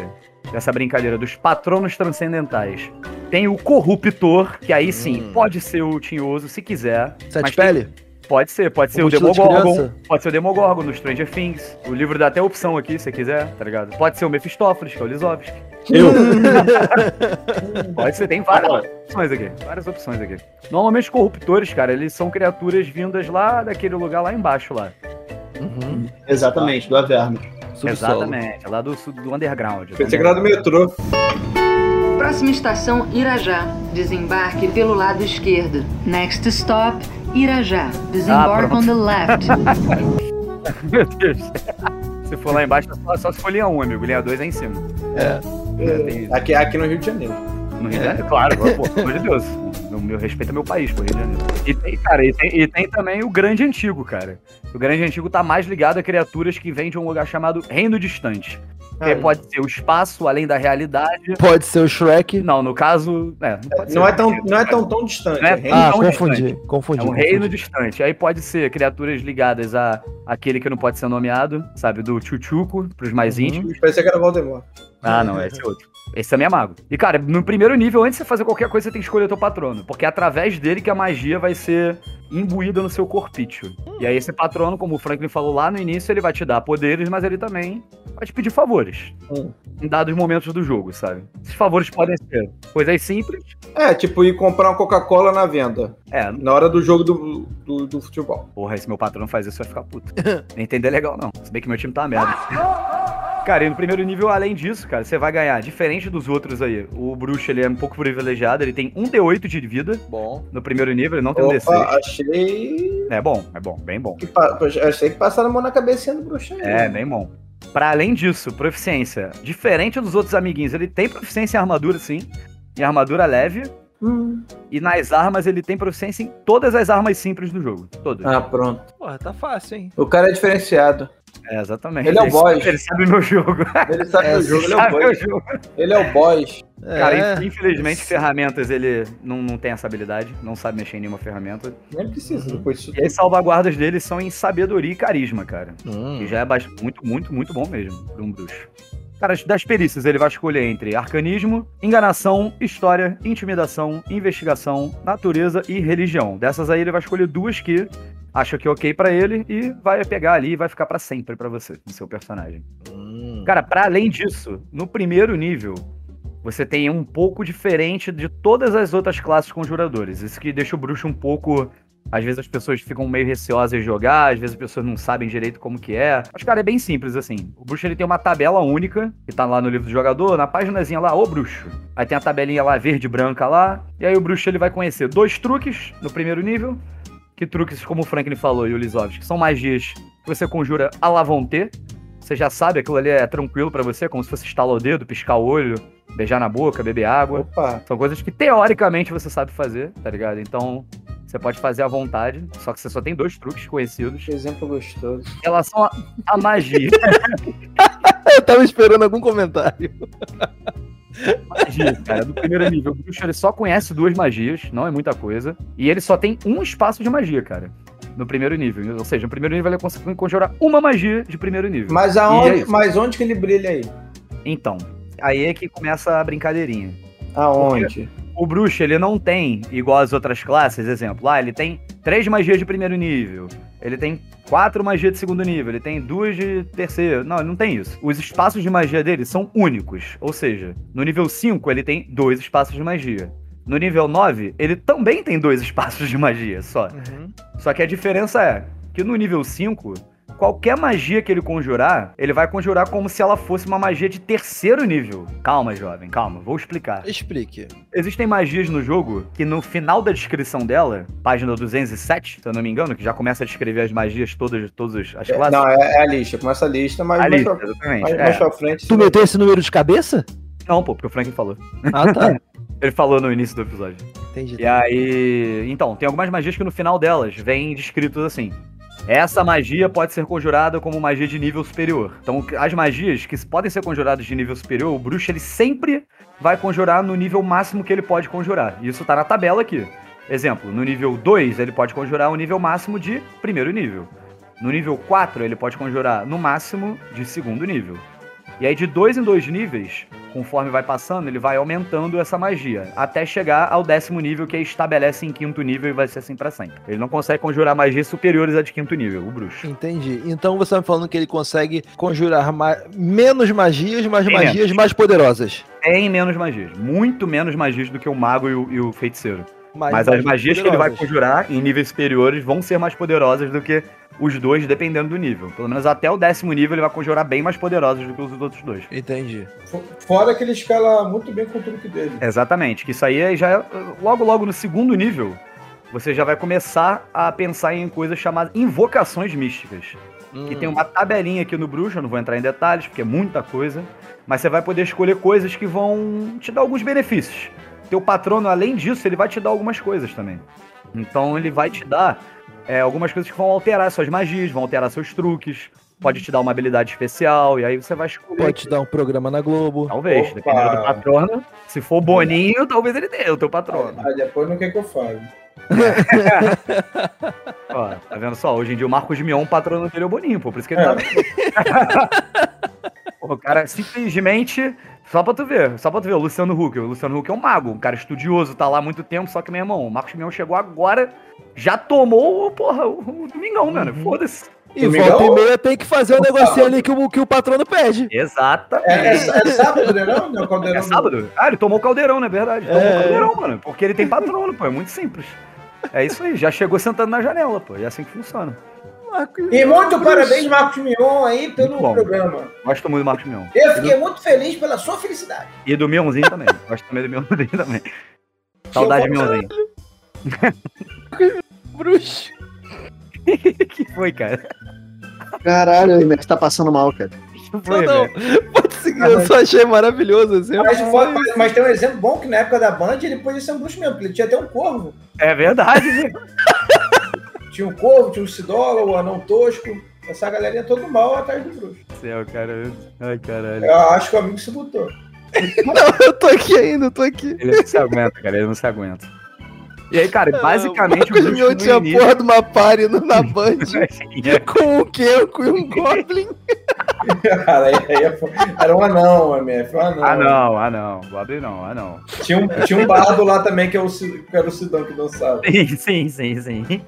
Dessa brincadeira dos patronos transcendentais. Tem o corruptor, que aí sim, Hum. pode ser o tinhoso se quiser. Sete Mas tem- pele? Pode ser, pode ser o de Demogorgon, criança? pode ser o Demogorgon no Stranger Things. O livro dá até opção aqui, se você quiser, tá ligado? Pode ser o Mephistófeles, que é o Lisovski. Eu. Pode ser, tem várias opções aqui. Várias opções aqui. Normalmente os corruptores, cara, eles são criaturas vindas lá daquele lugar lá embaixo lá. Uhum. Exatamente, do Averno. Subsolo. Exatamente, lá do, do underground. Pensei que era do metrô. Próxima estação, Irajá. Desembarque pelo lado esquerdo. Next stop, Irajá. Desembark pronto. on the left. Meu Deus. Se for lá embaixo, é só, só se for linha 1, amigo. Linha 2 é em cima. É. É. Aqui, aqui no Rio de Janeiro. No Rio de Janeiro, claro, pô, pelo amor de Deus. Meu respeito é meu país, pô, Rio de Janeiro. E tem, cara, e tem, e tem também o Grande Antigo, cara. O Grande Antigo tá mais ligado a criaturas que vêm de um lugar chamado Reino Distante. Que É. pode ser o espaço além da realidade. Pode ser o Shrek. Não, no caso. É, não, pode ser Não é o tão, não é tão, tão distante. Não é é reino- Ah, tão confundi, distante. confundi. É um confundi. reino distante. Aí pode ser criaturas ligadas a aquele que não pode ser nomeado, sabe? Do Chuchuco, pros mais Uhum. íntimos. Parecia que era Valdemar. Ah, não, esse é outro. Esse também é mago. E, cara, no primeiro nível, antes de você fazer qualquer coisa, você tem que escolher o teu patrono. Porque é através dele que a magia vai ser imbuída no seu corpício. E aí, esse patrono, como o Franklin falou lá no início, ele vai te dar poderes, mas ele também vai te pedir favores. Hum. Em dados momentos do jogo, sabe? Esses favores podem ser coisas simples. É, tipo ir comprar uma Coca-Cola na venda. É, Na hora do jogo do, do, do futebol. Porra, esse meu patrão faz isso, vai ficar puto. Nem entender legal, não. Se bem que meu time tá uma merda. Cara, e no primeiro nível, além disso, cara, você vai ganhar. Diferente dos outros aí, o bruxo, ele é um pouco privilegiado, ele tem um D8 de vida Bom. no primeiro nível, ele não tem um Opa, D6. achei É bom, é bom, bem bom. que, pa- achei que passaram a mão na cabecinha do bruxo aí. É, bem bom. Pra além disso, proficiência. Diferente dos outros amiguinhos, ele tem proficiência em armadura, sim. Em armadura leve. Hum. E nas armas, ele tem proficiência em todas as armas simples do jogo. Todas. Ah, pronto. Porra, tá fácil, hein? O cara é diferenciado. É, exatamente. Ele é o boss. Ele sabe o meu jogo. Ele sabe É, o jogo, ele é o boss. Ele é o boss. Cara, É. infelizmente, ferramentas ele não, não tem essa habilidade, não sabe mexer em nenhuma ferramenta. Nem precisa depois disso. E as salvaguardas dele são em sabedoria e carisma, cara. Hum. Que já é muito, muito, muito bom mesmo pra um bruxo. Cara, das perícias ele vai escolher entre arcanismo, enganação, história, intimidação, investigação, natureza e religião. Dessas aí ele vai escolher duas que acha que é ok pra ele e vai pegar ali e vai ficar pra sempre pra você, no seu personagem. Hum. Cara, para além disso, no primeiro nível, você tem um pouco diferente de todas as outras classes conjuradores. Isso que deixa o bruxo um pouco. Às vezes as pessoas ficam meio receosas de jogar, às vezes as pessoas não sabem direito como que é. Mas, cara, é bem simples, assim. O bruxo ele tem uma tabela única, que tá lá no livro do jogador, na páginazinha lá, ô bruxo. Aí tem a tabelinha lá verde e branca lá. E aí o bruxo ele vai conhecer dois truques no primeiro nível. Que truques, como o Franklin falou e o Lisovski, são magias que você conjura à la vontade. Você já sabe, aquilo ali é tranquilo pra você, como se fosse estalar o dedo, piscar o olho, beijar na boca, beber água. Opa. São coisas que teoricamente você sabe fazer, tá ligado? Então você pode fazer à vontade, só que você só tem dois truques conhecidos. Exemplo gostoso. Em relação à- à magia. Eu tava esperando algum comentário. magia, cara, do primeiro nível. O bruxo ele só conhece duas magias, não é muita coisa. E ele só tem um espaço de magia, cara. No primeiro nível. Ou seja, no primeiro nível ele consegue conjurar uma magia de primeiro nível. Mas é aonde, isso. mas onde que ele brilha aí? Então, aí é que começa a brincadeirinha. Aonde? O bruxo, ele não tem, igual as outras classes, exemplo, lá ele tem três magias de primeiro nível, ele tem quatro magias de segundo nível, ele tem duas de terceiro. Não, ele não tem isso. Os espaços de magia dele são únicos. Ou seja, no nível 5 ele tem dois espaços de magia. No nível 9, ele também tem dois espaços de magia só. Só que a diferença é que no nível 5, qualquer magia que ele conjurar, ele vai conjurar como se ela fosse uma magia de terceiro nível. Calma, jovem, calma, vou explicar. Explique. Existem magias no jogo que no final da descrição dela, página 207, se eu não me engano, que já começa a descrever as magias todas de todas as É, classes. não, é, é a lista. Começa a lista, mas a mais, lista, pra, exatamente. mais, é. mais pra frente. Tu meteu esse número de cabeça? Não, pô, porque o Frank falou. Ah, tá. Ele falou no início do episódio. Entendi. E aí. Então, tem algumas magias que no final delas vem descritos assim. Essa magia pode ser conjurada como magia de nível superior. Então, as magias que podem ser conjuradas de nível superior, o bruxo ele sempre vai conjurar no nível máximo que ele pode conjurar. Isso tá na tabela aqui. Exemplo, no nível 2 ele pode conjurar o nível máximo de primeiro nível. No nível 4 ele pode conjurar no máximo de segundo nível. E aí de dois em dois níveis, conforme vai passando, ele vai aumentando essa magia, até chegar ao décimo nível que aí estabelece em quinto nível e vai ser assim pra sempre. Ele não consegue conjurar magias superiores a de quinto nível, o bruxo. Entendi. Então você tá me falando que ele consegue conjurar ma- menos magias, mas magias mais poderosas. Tem menos magias, muito menos magias do que o mago e o, e o feiticeiro. Mas, Mas as magias que ele vai poderosas. conjurar em níveis superiores vão ser mais poderosas do que os dois, dependendo do nível. Pelo menos até o décimo nível ele vai conjurar bem mais poderosas do que os outros dois. Entendi. Fo- Fora que ele escala muito bem com o truque dele. Exatamente, que isso aí é- já é, logo logo no segundo nível, você já vai começar a pensar em coisas chamadas invocações místicas. Hum. Que tem uma tabelinha aqui no bruxo, eu não vou entrar em detalhes, porque é muita coisa, mas você vai poder escolher coisas que vão te dar alguns benefícios. Teu patrono, além disso, ele vai te dar algumas coisas também. Então ele vai te dar é, algumas coisas que vão alterar suas magias, vão alterar seus truques, pode te dar uma habilidade especial, e aí você vai escolher. Pode te dar um programa na Globo. Talvez, Opa. dependendo do patrono. Se for Boninho, talvez ele dê o teu patrono. Aí depois não quer que eu fale. Ó, tá vendo só? Hoje em dia o Marcos Mion, o patrono dele é o Boninho, pô. Por isso que ele tá. Pô, o cara simplesmente. Só pra tu ver, só pra tu ver, o Luciano Huck. O Luciano Huck é um mago, um cara estudioso, tá lá há muito tempo, só que, meu irmão, o Marcos Mion chegou agora, já tomou, porra, o, o Domingão, mano. Foda-se. E Domingão? volta e meia tem que fazer o negocinho ali que o, que o patrono pede. Exatamente. É, é, é sábado, né? Não, não, Caldeirão É sábado? Ah, ele tomou o caldeirão, não é verdade? Tomou É. o caldeirão, mano. Porque ele tem patrono, pô. É muito simples. É isso aí, já chegou sentando na janela, pô. É assim que funciona. E muito parabéns, Marcos Mion, aí pelo programa. Gosto muito do Marcos Mion. Eu fiquei muito feliz pela sua felicidade. E do Mionzinho também. Gosto também do Mionzinho também. Saudade de Mionzinho. Bruxo. que foi, cara? Caralho, o Imex tá passando mal, cara. Não, foi, não. Pode seguir, eu só achei maravilhoso assim. Mas, foi- mas- mas tem um exemplo bom que na época da Band ele podia ser um bruxo mesmo, porque ele tinha até um corvo. É verdade, viu? Tinha um corvo, tinha um Sidola, o anão tosco. Essa galerinha todo mal atrás do bruxo. Céu, cara. Ai, caralho. Eu acho que o amigo se botou. Não, eu tô aqui ainda, eu tô aqui. Ele não se aguenta, cara. Ele não se aguenta. E aí, cara, basicamente o Mion no tinha início- porra de uma party no- na Band com um Kenko e um Goblin. Cara, aí, aí é era um anão, MF, um anão. Ah, não, ah, não. Goblin não, ah, não. Tinha um, tinha um bardo lá também que, é o, que era o Sidão que dançava. Sim, sim, sim, sim.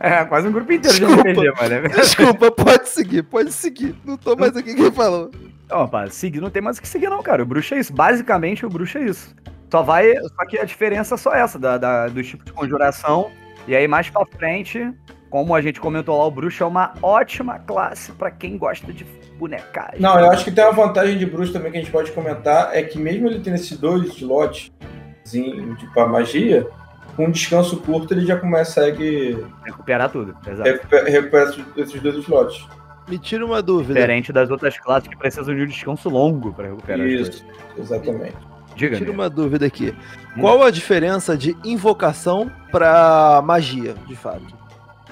É, quase um grupo inteiro de Desculpa. RPG, mano. Desculpa, pode seguir, pode seguir. Não tô mais aqui quem falou. Não, pá, seguir não tem mais o que seguir, não, cara. O bruxo é isso. Basicamente, o bruxo é isso. Só vai. Só que a diferença é só essa, da, da, do tipo de conjuração. E aí, mais pra frente, como a gente comentou lá, o bruxo é uma ótima classe pra quem gosta de bonecagem. Não, eu acho que tem uma vantagem de bruxo também que a gente pode comentar, é que mesmo ele tendo esses dois slots de pra magia, com um descanso curto ele já consegue Recuperar tudo, exato. recuperar, recuperar esses- dois slots. Me tira uma dúvida. Diferente das outras classes que precisam de um descanso longo pra recuperar Isso, exatamente. Diga, Tira né? uma dúvida aqui. Hum. Qual a diferença de invocação pra magia, de fato?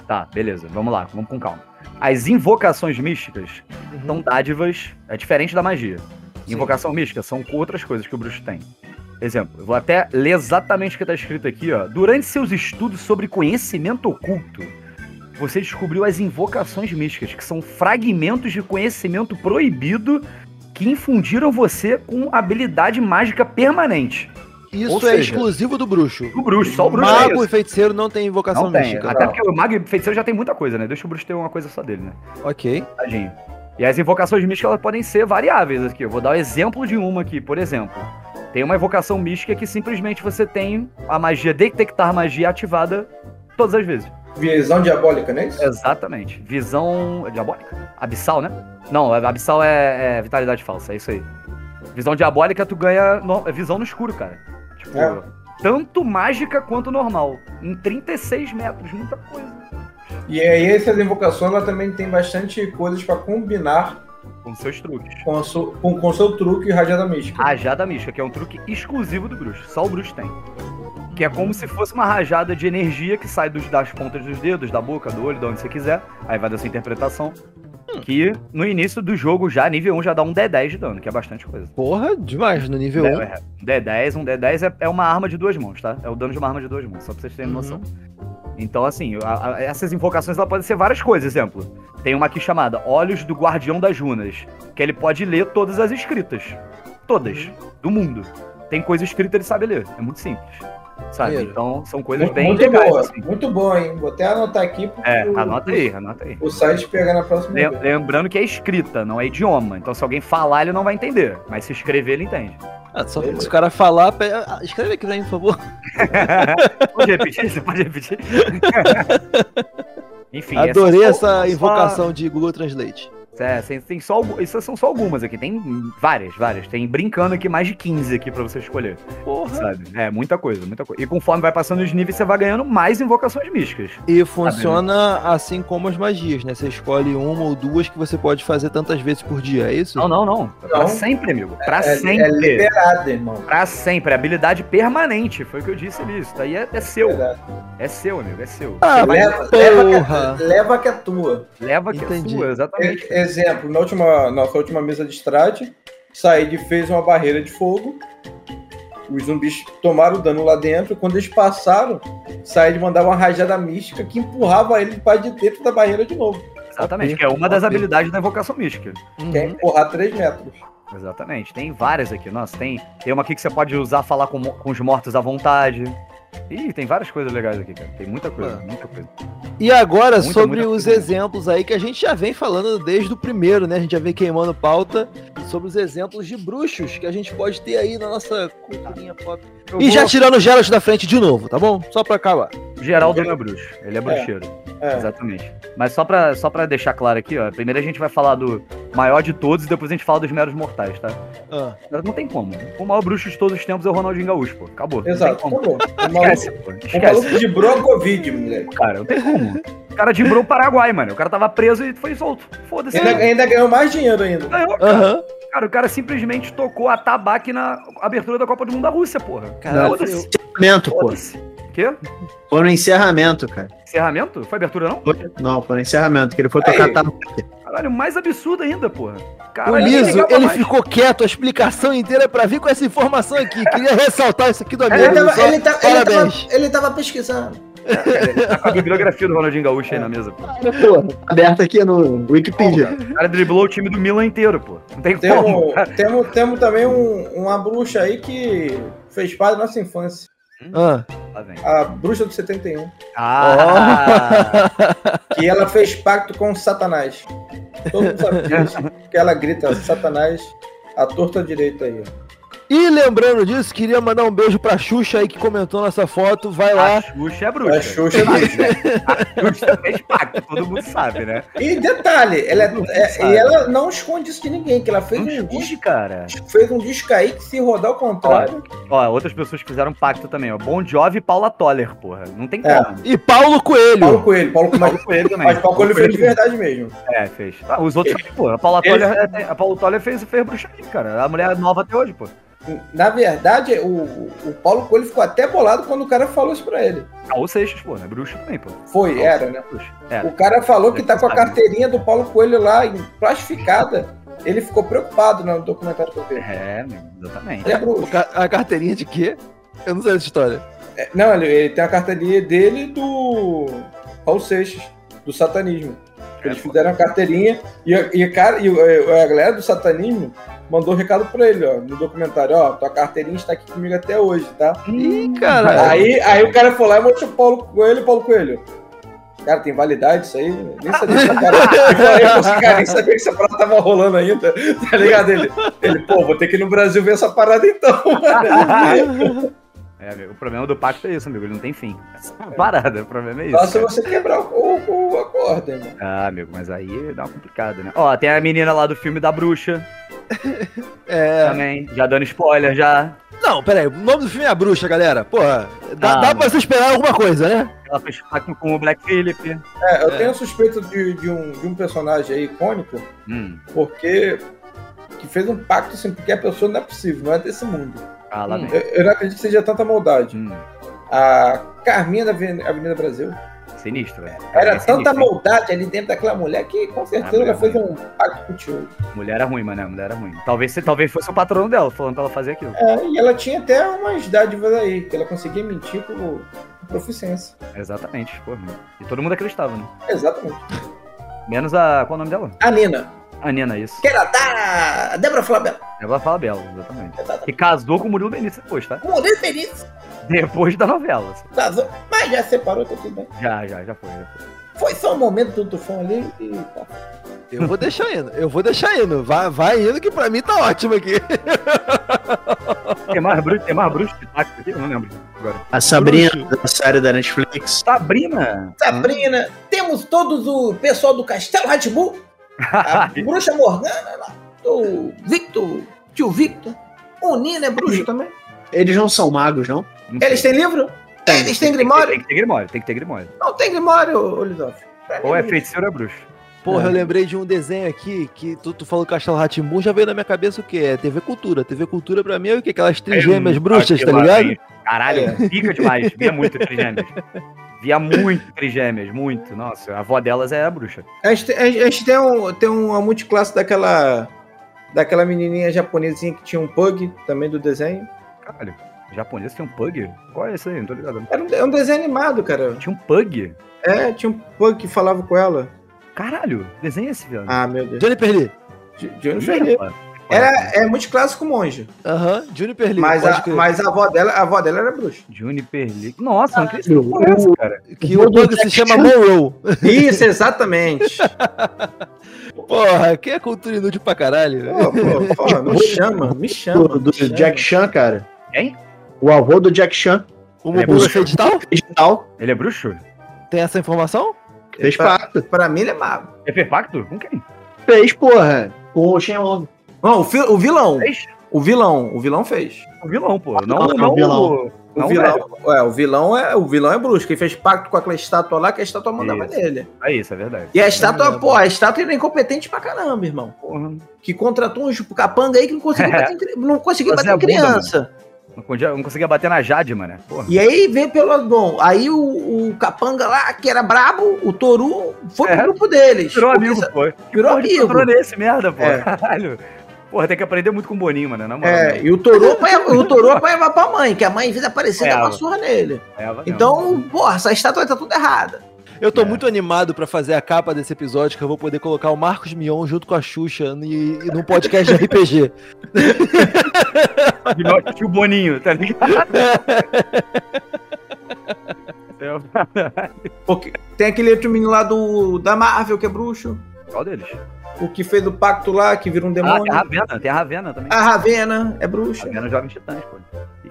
Tá, beleza, vamos lá, vamos com calma. As invocações místicas são dádivas, é diferente da magia. Invocação mística são outras coisas que o bruxo tem. Exemplo, eu vou até ler exatamente o que está escrito aqui, ó. Durante seus estudos sobre conhecimento oculto, você descobriu as invocações místicas, que são fragmentos de conhecimento proibido que infundiram você com habilidade mágica permanente. Isso é seja, exclusivo do bruxo. O bruxo, só o bruxo é Mago isso. e feiticeiro não tem invocação Não tem, mística. até porque o mago e feiticeiro já tem muita coisa, né? Deixa o bruxo ter uma coisa só dele, né? Ok. Tadinho. E as invocações místicas elas podem ser variáveis aqui. Eu vou dar o exemplo de uma aqui, por exemplo. Tem uma invocação mística que simplesmente você tem a magia detectar magia ativada todas as vezes. Visão diabólica, não é isso? Exatamente. Visão diabólica? Abissal, né? Não, abissal é, é vitalidade falsa, é isso aí. Visão diabólica tu ganha no- visão no escuro, cara. Tipo, É. tanto mágica quanto normal. Em 36 metros, muita coisa. E aí essas invocações ela também tem bastante coisas pra combinar Com seus truques. com o seu, com, com seu truque rajada mística. Rajada mística, que é um truque exclusivo do bruxo. Só o bruxo tem. Que é como se fosse uma rajada de energia que sai dos, das pontas dos dedos, da boca, do olho, de onde você quiser. Aí vai dessa interpretação. Que no início do jogo, já nível 1, já dá um D10 de dano, que é bastante coisa. Porra, demais no nível 1. É, Um D10, um D10 é, é uma arma de duas mãos, tá? É o dano de uma arma de duas mãos, só pra vocês terem Uhum. noção. Então, assim, a- a- essas invocações ela podem ser várias coisas. Exemplo, tem uma aqui chamada Olhos do Guardião das Runas, que ele pode ler todas as escritas. Todas. Do mundo. Tem coisa escrita, ele sabe ler. É muito simples. Sabe? Então, são coisas Muito, bem muito legais, boa, assim. muito bom, hein? Vou até anotar aqui É, o, anota aí, anota aí. o site pegar na próxima Lem- vez. Lembrando que é escrita, não é idioma. Então, se alguém falar, ele não vai entender. Mas se escrever, ele entende. Ah, só se o cara falar, pe- ah, escreve aqui pra mim, por favor. pode repetir? Você pode repetir? Enfim. Adorei são essa só- invocação de Google Translate. É, tem, tem só, essas são só algumas aqui. Tem várias, várias. Tem brincando aqui mais de 15 aqui pra você escolher. Porra. Sabe? É, muita coisa, muita coisa. E conforme vai passando os níveis, você vai ganhando mais invocações místicas. E funciona assim como as magias, né? Você escolhe uma ou duas que você pode fazer tantas vezes por dia, é isso? Não, não, não. Pra Não. sempre, amigo. Pra É, sempre. é liberado, irmão. Pra sempre. Habilidade permanente. Foi o que eu disse ali. Isso daí é, é seu. Verdade. É seu, amigo. É seu. Ah, Leva, leva, que, leva que é tua. Leva que entendi. é sua, exatamente. E- exemplo, na última, nossa última mesa de strade, Said fez uma barreira de fogo. Os zumbis tomaram dano lá dentro. Quando eles passaram, Said mandava uma rajada mística que empurrava ele para de dentro da barreira de novo. Exatamente. Que é uma das habilidades da invocação mística. Uhum. Que é empurrar 3 metros. Exatamente. Tem várias aqui. Nossa, tem, tem uma aqui que você pode usar falar com, com os mortos à vontade. Ih, tem várias coisas legais aqui, cara. Tem muita coisa, Ah. muita coisa. E agora, Muita, sobre muita os coisa. exemplos aí que a gente já vem falando desde o primeiro, né? A gente já vem queimando pauta sobre os exemplos de bruxos que a gente pode ter aí na nossa culturinha pop. Eu E vou- já tirando o Geralt da frente de novo, tá bom? Só pra acabar. Geraldo não é bruxo. Ele é bruxeiro. É. Exatamente. Mas só pra, só pra deixar claro aqui, ó. Primeiro a gente vai falar do maior de todos e depois a gente fala dos meros mortais, tá? Ah, Não tem como. O maior bruxo de todos os tempos é o Ronaldinho Gaúcho, pô. Acabou. Não Exato, tem como. acabou. O Esquece, pô. o Esquece. maluco de Covid, moleque. Cara, não tem como. O cara dimbrou o Paraguai, mano. O cara tava preso e foi solto. Foda-se. Ainda, ainda ganhou mais dinheiro ainda. Ganhou, cara. Aham. Cara, o cara simplesmente tocou a tabaque na abertura da Copa do Mundo da Rússia, porra. Caralho, Foda-se. Encerramento, pô. Quê? Foi no encerramento, cara. Encerramento? Foi abertura, não? Foi- Não, foi no encerramento, que ele foi tocar Aí. tabaque. Caralho, mais absurdo ainda, porra. O Caralho, nem Liso, ele mais. ficou quieto a explicação inteira pra vir com essa informação aqui. Queria ressaltar isso aqui do amigo. Ele tava, só. ele, tá- ele, Parabéns. tava, ele tava pesquisando. Tá com a bibliografia do Ronaldinho Gaúcho aí na mesa, pô. Pô, aberto aqui no Wikipedia. O cara driblou o time do Milan inteiro, pô. Não tem como. Temos, temos, temos também um- uma bruxa aí que fez parte da nossa infância. Ah, Lá vem. A bruxa do 71. Ah! Que ela fez pacto com Satanás. Todo mundo sabe disso. Porque ela grita, Satanás, a torta direita aí. ó. E lembrando disso, queria mandar um beijo pra Xuxa aí que comentou nossa foto. Vai A lá. Xuxa é bruxa. A Xuxa é A Xuxa fez pacto, todo mundo sabe, né? E detalhe, ela, é- é- e ela não esconde isso de ninguém, que ela fez Não um, esconde, disco, cara. fez um disco aí que se rodar ao contrário. Ó, outras pessoas que fizeram pacto também, ó. Bon Jovi e Paula Toller, porra. Não tem É. como. E Paulo Coelho. Paulo Coelho, Paulo Coelho, Paulo Coelho também. mas Paulo Coelho fez de verdade mesmo. É, fez. Ah, os outros, pô, a Paula Toller, é, a Paula Toller fez, fez bruxaria, cara. A mulher é nova até hoje, pô. Na verdade, o, o Paulo Coelho ficou até bolado quando o cara falou isso pra ele. Raul Seixas, pô, né? Bruxa também, pô. Foi, era, né? Bruxa. O É. cara falou que tá com a carteirinha do Paulo Coelho lá em- plastificada. Ele ficou preocupado no documentário que eu vi. É, exatamente. Ele é O bruxo. ca- A carteirinha de quê? Eu não sei essa história. É, Não, ele, ele tem a carteirinha dele do Raul Seixas, do satanismo. Eles fizeram a carteirinha e, e, cara, e a galera do satanismo mandou um recado pra ele, ó, no documentário, ó, tua carteirinha está aqui comigo até hoje, tá? Ih, caralho. Aí, aí o cara foi lá e mostrou o Paulo Coelho, Paulo Coelho. Cara, tem validade isso aí? Nem sabia que essa parada. Eu falei, cara nem sabia que essa parada tava rolando ainda. Tá ligado? Ele, ele, pô, vou ter que ir no Brasil ver essa parada então, mano. É, amigo, o problema do pacto é isso, amigo. Ele não tem fim. Essa é uma parada, o problema é isso. Só se você quebrar o, o, o acordo, irmão. Ah, amigo, mas aí dá uma complicada, né? Ó, tem a menina lá do filme da bruxa É. também. Já dando spoiler, já. Não, peraí. O nome do filme é A Bruxa, galera. Porra, dá, Ah, dá pra você esperar alguma coisa, né? Ela fez pacto com o Black Phillip. É, eu É. tenho suspeito de, de, um, de um personagem aí icônico, Hum. porque que fez um pacto assim, porque a pessoa não é possível, não é desse mundo. Ah, lá Hum. Eu, eu não acredito que seja tanta maldade. Hum. A Carminha da Aven- Avenida Brasil. Sinistro, velho. Era É tanta sinistro, maldade ali dentro daquela mulher que com certeza ela fez ruim. um pacto contigo. Mulher era ruim, mano. Mulher era ruim. Talvez, talvez fosse o patrono dela, falando pra ela fazer aquilo. É, e ela tinha até umas dádivas aí, que ela conseguia mentir por, por proficiência. Exatamente, pô. mano. E todo mundo acreditava, né? Exatamente. Menos a. Qual é o nome dela? A Nina. A Nina, isso. Que era da Débora Flávia. Ela fala Bela, exatamente. Exatamente. Que casou com o Murilo Benício depois, tá? Murilo Benício. Depois da novela. assim. Casou, mas já separou, tá tudo bem. Já, já, já foi. Já foi. Foi só um momento do tufão ali e tá. Eu vou deixar indo. Eu vou deixar indo. Vai, vai indo que pra mim tá ótimo aqui. Tem mais bruxo, tem mais bruxo de aqui? Eu não lembro agora. A Sabrina, da série da Netflix. Sabrina! Sabrina, temos todos o pessoal do Castelo Ratbull. A bruxa Morgana lá, o Victor, tio Victor. O Nino é bruxo também. Eles não são magos, não? Não Eles têm livro? Tem, Eles têm Tem grimório? que ter grimório, tem que ter grimório. Não tem grimório, mim Ou é bruxo. feiticeiro ou é bruxo. Porra, É. eu lembrei de um desenho aqui que tu, tu falou Castelo Ratimbu, já veio na minha cabeça o quê? É TV Cultura. TV Cultura pra mim é o quê? Aquelas trigêmeas bruxas, tá ligado? aí, Caralho, pica demais. Via muito trigêmeas. Via muito trigêmeas, muito. Nossa, a avó delas é a bruxa. A gente, tem- a gente- a gente tem, um, tem uma multiclasse daquela. Daquela menininha japonesinha que tinha um pug também do desenho. Caralho, japonês tem um pug? Qual é esse aí? Não tô ligado. Era um, é um desenho animado, cara. Tinha um pug? É, tinha um pug que falava com ela. Caralho, desenha esse, viado. Ah, meu Deus. Johnny Perli. J- Jennifer Lee. Era, é multiclássico monge. Aham, Johnny Perli. Mas pode a, mas a avó dela, a avó dela era bruxa. Juniper Lee. Nossa, não acredito Caralho, que é cara. Que o bug se chama Monroe. Isso, exatamente. Porra, que é cultura inútil pra caralho. Pô, pô, pô, me chama, me chama. Do, do me chama. Jack Chan, cara. Quem? O avô do Jack Chan, O Ele é bruxo. Ele é bruxo? Tem essa informação? fez pra, pacto. pra mim ele é mago. É fez pacto? Com quem? Fez, porra. Com o Shenlong. Não, o, fi- o vilão. Fez? O vilão. O vilão fez. O vilão, pô. Não, não, não, o vilão. o- O não vilão, é, o vilão é o vilão é bruxo, que fez pacto com aquela estátua lá, que a estátua mandava Isso. nele. É isso, é verdade. E a estátua, lembro. pô, a estátua era incompetente pra caramba, irmão. Porra. Que contratou uns capanga aí que não conseguia É. bater não conseguia bater em a bunda, criança. Não, conseguia bater na Jade, mano. Porra. E aí veio pelo bom. Aí o, o capanga lá, que era brabo, o Toru, foi pro É. grupo deles. Virou amigo, pô. Virou ele amigo. entrou nesse merda, pô. É. Caralho. Porra, tem que aprender muito com o Boninho, mano. Na moral. É, e o Toru, apanhava- o Toru apanhava pra mãe, que a mãe, em vida aparecer, dava uma surra nele. É. Então, porra, essa estátua tá tudo errada. Eu tô É. muito animado pra fazer a capa desse episódio, que eu vou poder colocar o Marcos Mion junto com a Xuxa e, e num podcast de RPG. Melhor que o Boninho, tá ligado? Porque tem aquele outro menino lá do, da Marvel, que é bruxo. Qual deles? O que fez o pacto lá, que vira um Ah, tem demônio. a Ravena, tem a Ravena também. a Ravena é bruxa. Ravena joga em Titãs, pô.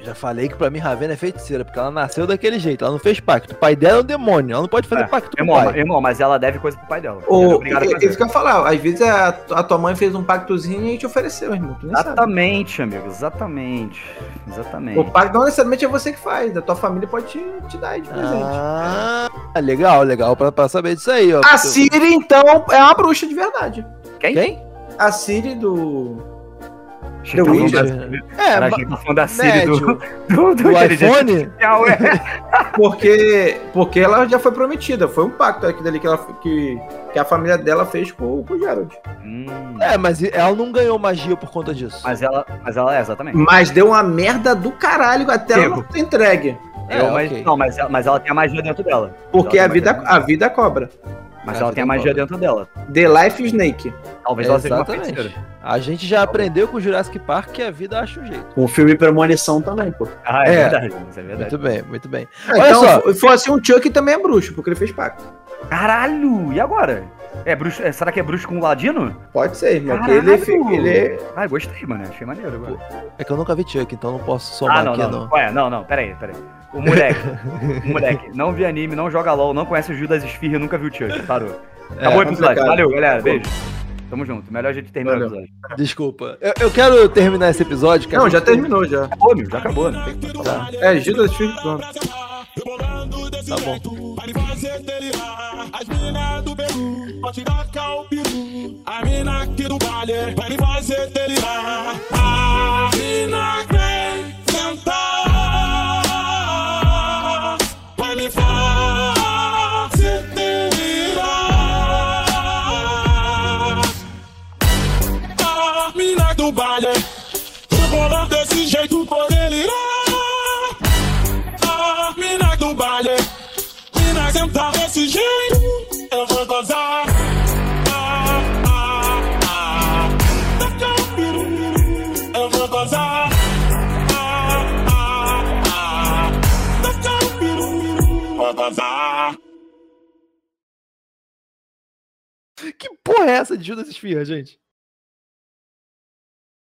Já falei que pra mim Ravena é feiticeira, porque ela nasceu daquele jeito, ela não fez pacto. O pai dela é um demônio, ela não pode fazer É, pacto com o Irmão, pai. irmão, mas ela deve coisa pro pai dela. Ela é a isso que eu ia falar, às vezes a, a tua mãe fez um pactozinho e te ofereceu, irmão. Tu nem sabe. Exatamente, amigo, exatamente. Exatamente. O pacto não necessariamente é você que faz, a tua família pode te, te dar aí de presente. Ah, legal, legal, pra, pra saber disso aí, ó. A Siri, então, é uma bruxa de verdade. Quem? Quem? A Siri do. The tava falando Witcher. da- É, Cara, ma- achei que tava falando da Siri do, do, do do iPhone? artificial, é. Porque, porque ela já foi prometida. Foi um pacto aqui dali que, ela, que, que a família dela fez com, com o Gerald. Hum, É, mas ela não ganhou magia por conta disso. mas ela, mas ela é, exatamente. Mas deu uma merda do caralho até ela Tipo. não ser entregue. É, Eu, mas, ok. Não, mas, ela- mas ela tem a magia dentro dela. Porque Ela a vida, a vida cobra. Mas ela tem a magia cobra. dentro dela. The Life Snake. Talvez ela seja uma feiticeira. A gente já aprendeu com o Jurassic Park que a vida acha um jeito. O filme Premonição também, pô. Ah, é, É. verdade. Isso é verdade. Muito bem, muito bem. Ah, Olha então, só. se for assim, um Chuck também é bruxo, porque ele fez pacto. Caralho! E agora? É bruxo, é- será que é bruxo com ladino? Pode ser, irmão. Ele, ele Ah, gostei, mano. Achei maneiro agora. É que eu nunca vi Chuck, então não posso somar Ah, não, aqui, não, não. não. Ué, não, não, peraí, peraí. O moleque, o moleque, não vê anime, não joga LOL, não conhece o Judas Esfirra, nunca viu o Chuck. Parou. Acabou o episódio. complicado. Valeu, galera. Beijo. Tamo junto. Melhor jeito de terminar Valeu. o episódio. Desculpa. Eu, eu quero terminar esse episódio. que a Não, gente já terminou já. Acabou, meu, já acabou. Que falar. É, Judas Filho, pronto. Tá bom. Fazer delirar. As minas do Peru, o peru. A mina aqui do me fazer delirar. A mina Que porra é essa de Judas Esfirra, gente?